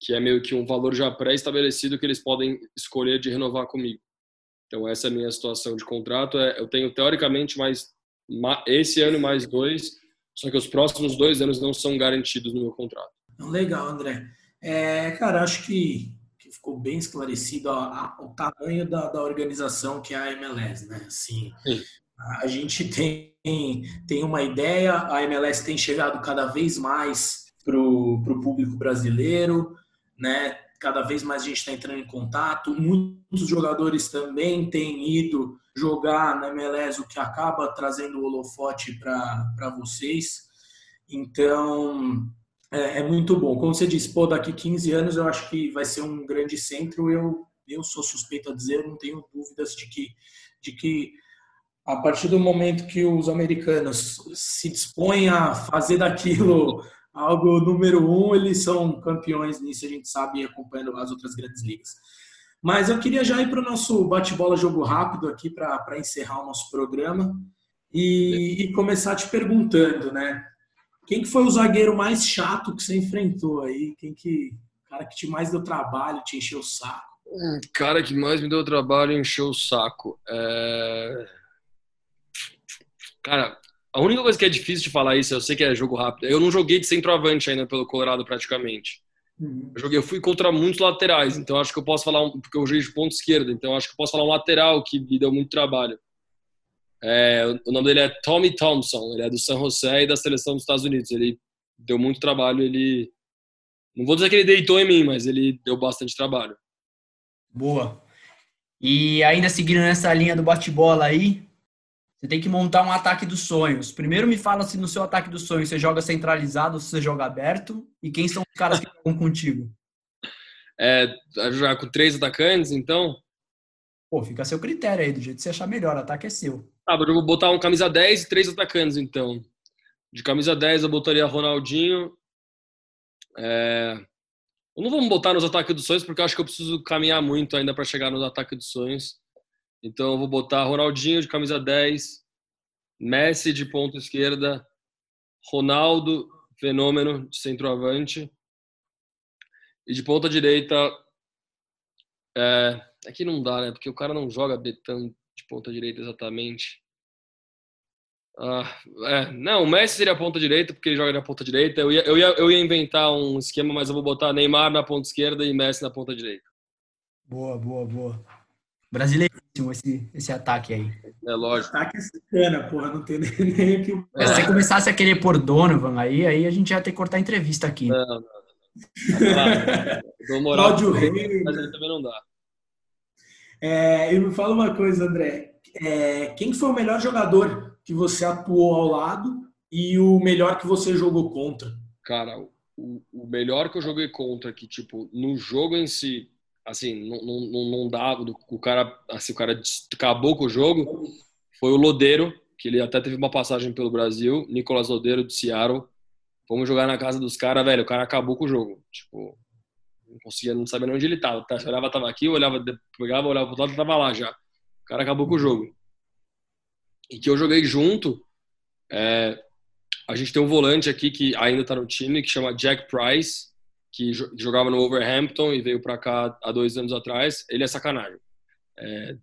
que é meio que um valor já pré-estabelecido que eles podem escolher de renovar comigo. Então essa é a minha situação de contrato. É, eu tenho teoricamente mais esse ano mais dois, só que os próximos dois anos não são garantidos no meu contrato. Legal, André. É, cara, acho que, que ficou bem esclarecido a, a, o tamanho da, da, organização que é a MLS, né? Assim, a gente tem, tem uma ideia, a MLS tem chegado cada vez mais para o público brasileiro, né? Cada vez mais a gente está entrando em contato. Muitos jogadores também têm ido jogar na MLS, o que acaba trazendo o holofote para vocês. Então, é, é, muito bom. Como você disse, pô, daqui 15 anos eu acho que vai ser um grande centro. Eu, eu sou suspeito a dizer, não tenho dúvidas de que, de que a partir do momento que os americanos se dispõem a fazer daquilo algo número um, eles são campeões nisso, a gente sabe, acompanhando as outras grandes ligas. Mas eu queria já ir para o nosso bate-bola jogo rápido aqui para encerrar o nosso programa e, e, começar te perguntando, né? Quem que foi o zagueiro mais chato que você enfrentou aí? Quem que cara que te mais deu trabalho, te encheu o saco? Um cara que mais me deu trabalho e encheu o saco. É... Cara, a única coisa que é difícil de falar isso, eu sei que é jogo rápido. Eu não joguei de centroavante ainda pelo Colorado praticamente. Uhum. Eu, joguei, eu fui contra muitos laterais, então acho que eu posso falar um, porque eu joguei de ponta esquerda, então acho que eu posso falar um lateral que me deu muito trabalho. É, o nome dele é Tommy Thompson, ele é do San José e da seleção dos Estados Unidos. Ele deu muito trabalho, ele não vou dizer que ele deitou em mim, mas ele deu bastante trabalho. Boa. E ainda seguindo nessa linha do bate-bola aí, você tem que montar um ataque dos sonhos. Primeiro me fala se no seu ataque dos sonhos você joga centralizado ou se você joga aberto e quem são os caras que jogam contigo. É, jogar com três atacantes, então? Pô, fica a seu critério aí, do jeito que você achar melhor, o ataque é seu. Ah, eu vou botar um camisa 10 e três atacantes, então. De camisa 10 eu botaria Ronaldinho. É... Eu não vou botar nos ataques dos sonhos, porque eu acho que eu preciso caminhar muito ainda para chegar nos ataques dos sonhos. Então eu vou botar Ronaldinho de camisa 10, Messi de ponta esquerda, Ronaldo, fenômeno de centroavante. E de ponta direita, é, aqui não dá, né? Porque o cara não joga betão de ponta direita exatamente. Ah, é, não, o Messi seria a ponta direita, porque ele joga na ponta direita. Eu ia, eu, ia, eu ia inventar um esquema, mas eu vou botar Neymar na ponta esquerda e Messi na ponta direita. Boa, boa, boa. Brasileiríssimo esse, esse ataque aí. É lógico. Ataque é sacana, porra, não tem nem, nem o que. É, se você começasse a querer por Donovan aí, aí a gente ia ter que cortar a entrevista aqui. Não, não. Dou moral. Cláudio Rei. Mas aí também não dá. É, e me fala uma coisa, André. É, quem foi o melhor jogador que você atuou ao lado e o melhor que você jogou contra? Cara, o, o melhor que eu joguei contra, que, tipo, no jogo em si, assim, não, não, não dá, o cara, assim, o cara acabou com o jogo, foi o Lodeiro, que ele até teve uma passagem pelo Brasil, Nicolas Lodeiro de Seattle. Fomos jogar na casa dos caras, velho, o cara acabou com o jogo. Tipo, não conseguia, não sabia nem onde ele tava. Tá? olhava, tava aqui, olhava, pegava, olhava pro lado, tava lá já. O cara acabou com o jogo. E que eu joguei junto, é, a gente tem um volante aqui que ainda tá no time, que chama Jack Price, que jogava no Overhampton e veio para cá há dois anos atrás, ele é sacanagem. É,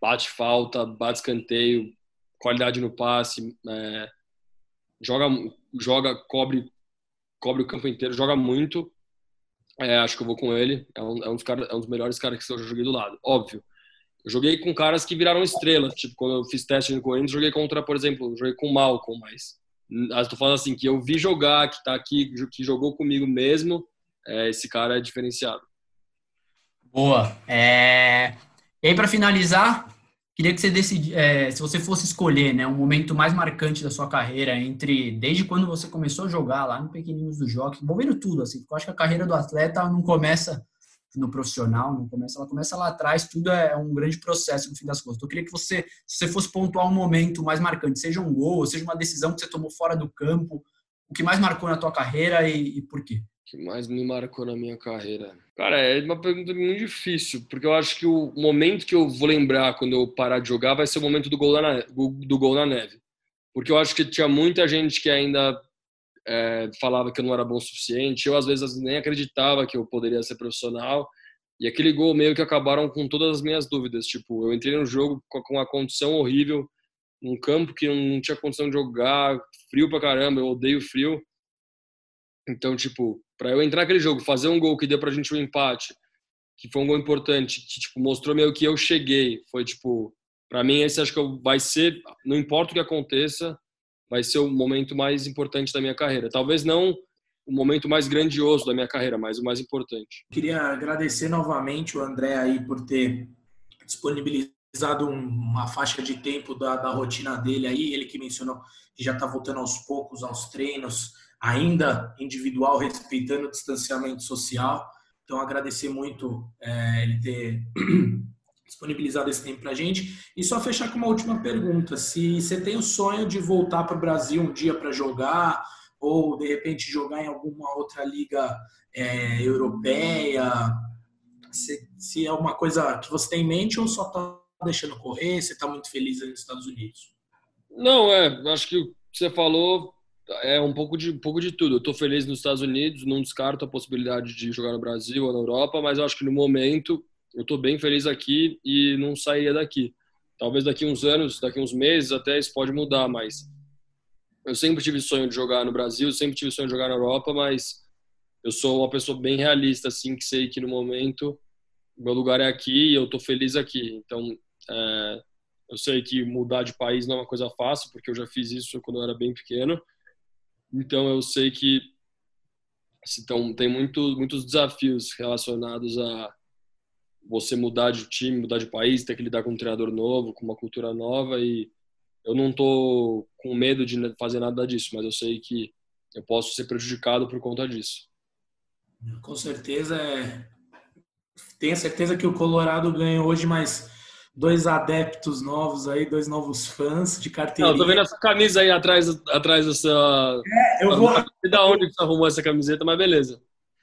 bate falta, bate escanteio, qualidade no passe, é, joga, joga, cobre, cobre o campo inteiro, joga muito. É, acho que eu vou com ele. É um, é um, dos, cara, é um dos melhores caras que eu joguei do lado. Óbvio. Eu joguei com caras que viraram estrelas. Tipo, quando eu fiz teste no Corinthians, joguei contra, por exemplo, joguei com o Malcolm, mas. Estou falando assim, que eu vi jogar, que está aqui, que jogou comigo mesmo é, esse cara é diferenciado. Boa. É... E aí, para finalizar, queria que você decidisse, é, se você fosse escolher né, um momento mais marcante da sua carreira, entre desde quando você começou a jogar lá no Pequeninos do Jockey, envolvendo tudo, assim, porque eu acho que a carreira do atleta não começa no profissional, não começa, ela começa lá atrás, tudo é um grande processo no fim das contas. Então, eu queria que você, se você fosse pontuar um momento mais marcante, seja um gol, seja uma decisão que você tomou fora do campo, o que mais marcou na tua carreira e, e por quê? Que mais me marcou na minha carreira? Cara, é uma pergunta muito difícil, porque eu acho que o momento que eu vou lembrar quando eu parar de jogar vai ser o momento do gol na do gol na neve. Porque eu acho que tinha muita gente que ainda é, falava que eu não era bom o suficiente. Eu, às vezes, nem acreditava que eu poderia ser profissional. E aquele gol meio que acabaram com todas as minhas dúvidas. Tipo, eu entrei no jogo com uma condição horrível, num campo que não tinha condição de jogar, frio pra caramba, eu odeio frio. Então, tipo, para eu entrar naquele jogo, fazer um gol que deu pra gente um empate, que foi um gol importante, que tipo, mostrou meio que eu cheguei. Foi tipo, para mim esse acho que vai ser, não importa o que aconteça, vai ser o momento mais importante da minha carreira. Talvez não o momento mais grandioso da minha carreira, mas o mais importante. Queria agradecer novamente o André aí por ter disponibilizado uma faixa de tempo da, da rotina dele aí, ele que mencionou que já está voltando aos poucos aos treinos, ainda individual, respeitando o distanciamento social. Então, agradecer muito é, ele ter disponibilizado esse tempo para a gente. E só fechar com uma última pergunta: se você tem o sonho de voltar para o Brasil um dia para jogar, ou de repente jogar em alguma outra liga é, europeia, se, se, é uma coisa que você tem em mente ou só está deixando correr, você está muito feliz nos Estados Unidos? Não, é, acho que o que você falou é um pouco de, um pouco de tudo. Eu estou feliz nos Estados Unidos, não descarto a possibilidade de jogar no Brasil ou na Europa, mas eu acho que no momento eu estou bem feliz aqui e não sairia daqui. Talvez daqui uns anos, daqui uns meses até isso pode mudar, mas eu sempre tive sonho de jogar no Brasil, sempre tive sonho de jogar na Europa, mas eu sou uma pessoa bem realista, assim, que sei que no momento meu lugar é aqui e eu estou feliz aqui. Então, é, eu sei que mudar de país não é uma coisa fácil, porque eu já fiz isso quando eu era bem pequeno. Então, eu sei que então, tem muito, muitos desafios relacionados a você mudar de time, mudar de país, ter que lidar com um treinador novo, com uma cultura nova e eu não tô com medo de fazer nada disso, mas eu sei que eu posso ser prejudicado por conta disso. Com certeza, é... tenho certeza que o Colorado ganha hoje, mas dois adeptos novos aí, dois novos fãs de carteirinha. Não, tô vendo essa camisa aí atrás, atrás dessa. É, eu vou. Da onde você arrumou essa camiseta, mas beleza.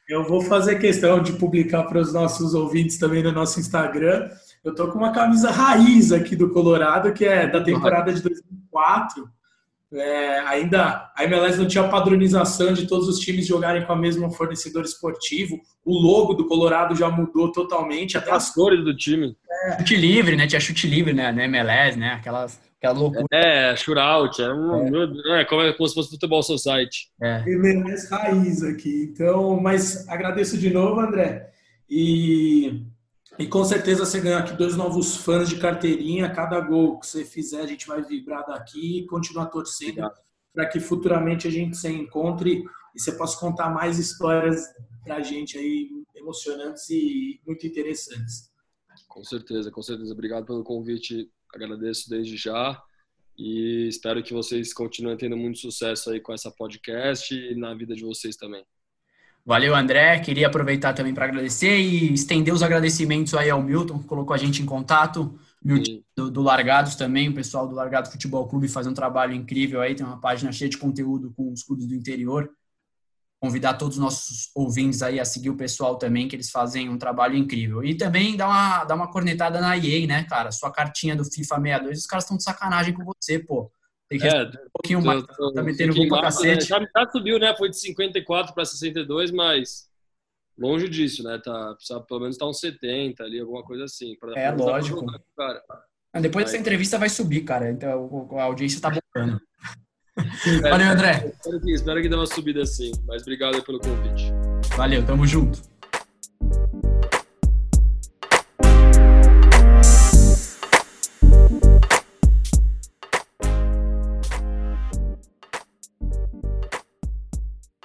Eu vou fazer questão de publicar para os nossos ouvintes também no nosso Instagram. Eu tô com uma camisa raiz aqui do Colorado, que é da temporada de 2004. É, ainda a MLS não tinha padronização de todos os times jogarem com a mesma fornecedor esportivo. O logo do Colorado já mudou totalmente. Até as cores do time. É. Chute livre, né? Tinha chute livre, né? Na MLS, né? Aquelas Aquela loucura. É, shootout. É, um, é. é como, é, como se fosse futebol society. É. MLS raiz aqui. Então, mas agradeço de novo, André. E, e com certeza você ganhou aqui dois novos fãs de carteirinha. Cada gol que você fizer, a gente vai vibrar daqui e continuar torcendo para que futuramente a gente se encontre e você possa contar mais histórias para a gente aí emocionantes e muito interessantes. Com certeza, com certeza. Obrigado pelo convite agradeço desde já e espero que vocês continuem tendo muito sucesso aí com essa podcast e na vida de vocês também. Valeu, André. Queria aproveitar também para agradecer e estender os agradecimentos aí ao Milton, que colocou a gente em contato. Milton, do, do, Largados também, o pessoal do Largados Futebol Clube faz um trabalho incrível aí, tem uma página cheia de conteúdo com os clubes do interior convidar todos os nossos ouvintes aí a seguir o pessoal também, que eles fazem um trabalho incrível. E também dar uma, dar uma cornetada na EA, né, cara? Sua cartinha do FIFA 62, os caras estão de sacanagem com você, pô. Tem que é, um pouquinho mais. Tô, tá metendo gol pra né? cacete. Já, já subiu, né? Foi de 54 para 62, mas longe disso, né? Tá, precisa pelo menos tá uns 70 ali, alguma coisa assim. é, lógico. Jogar, Depois Aí. dessa entrevista vai subir, cara. Então a audiência tá bombando. É, Valeu, André. Espero que, espero que dê uma subida assim. Mas obrigado pelo convite. Valeu, tamo junto.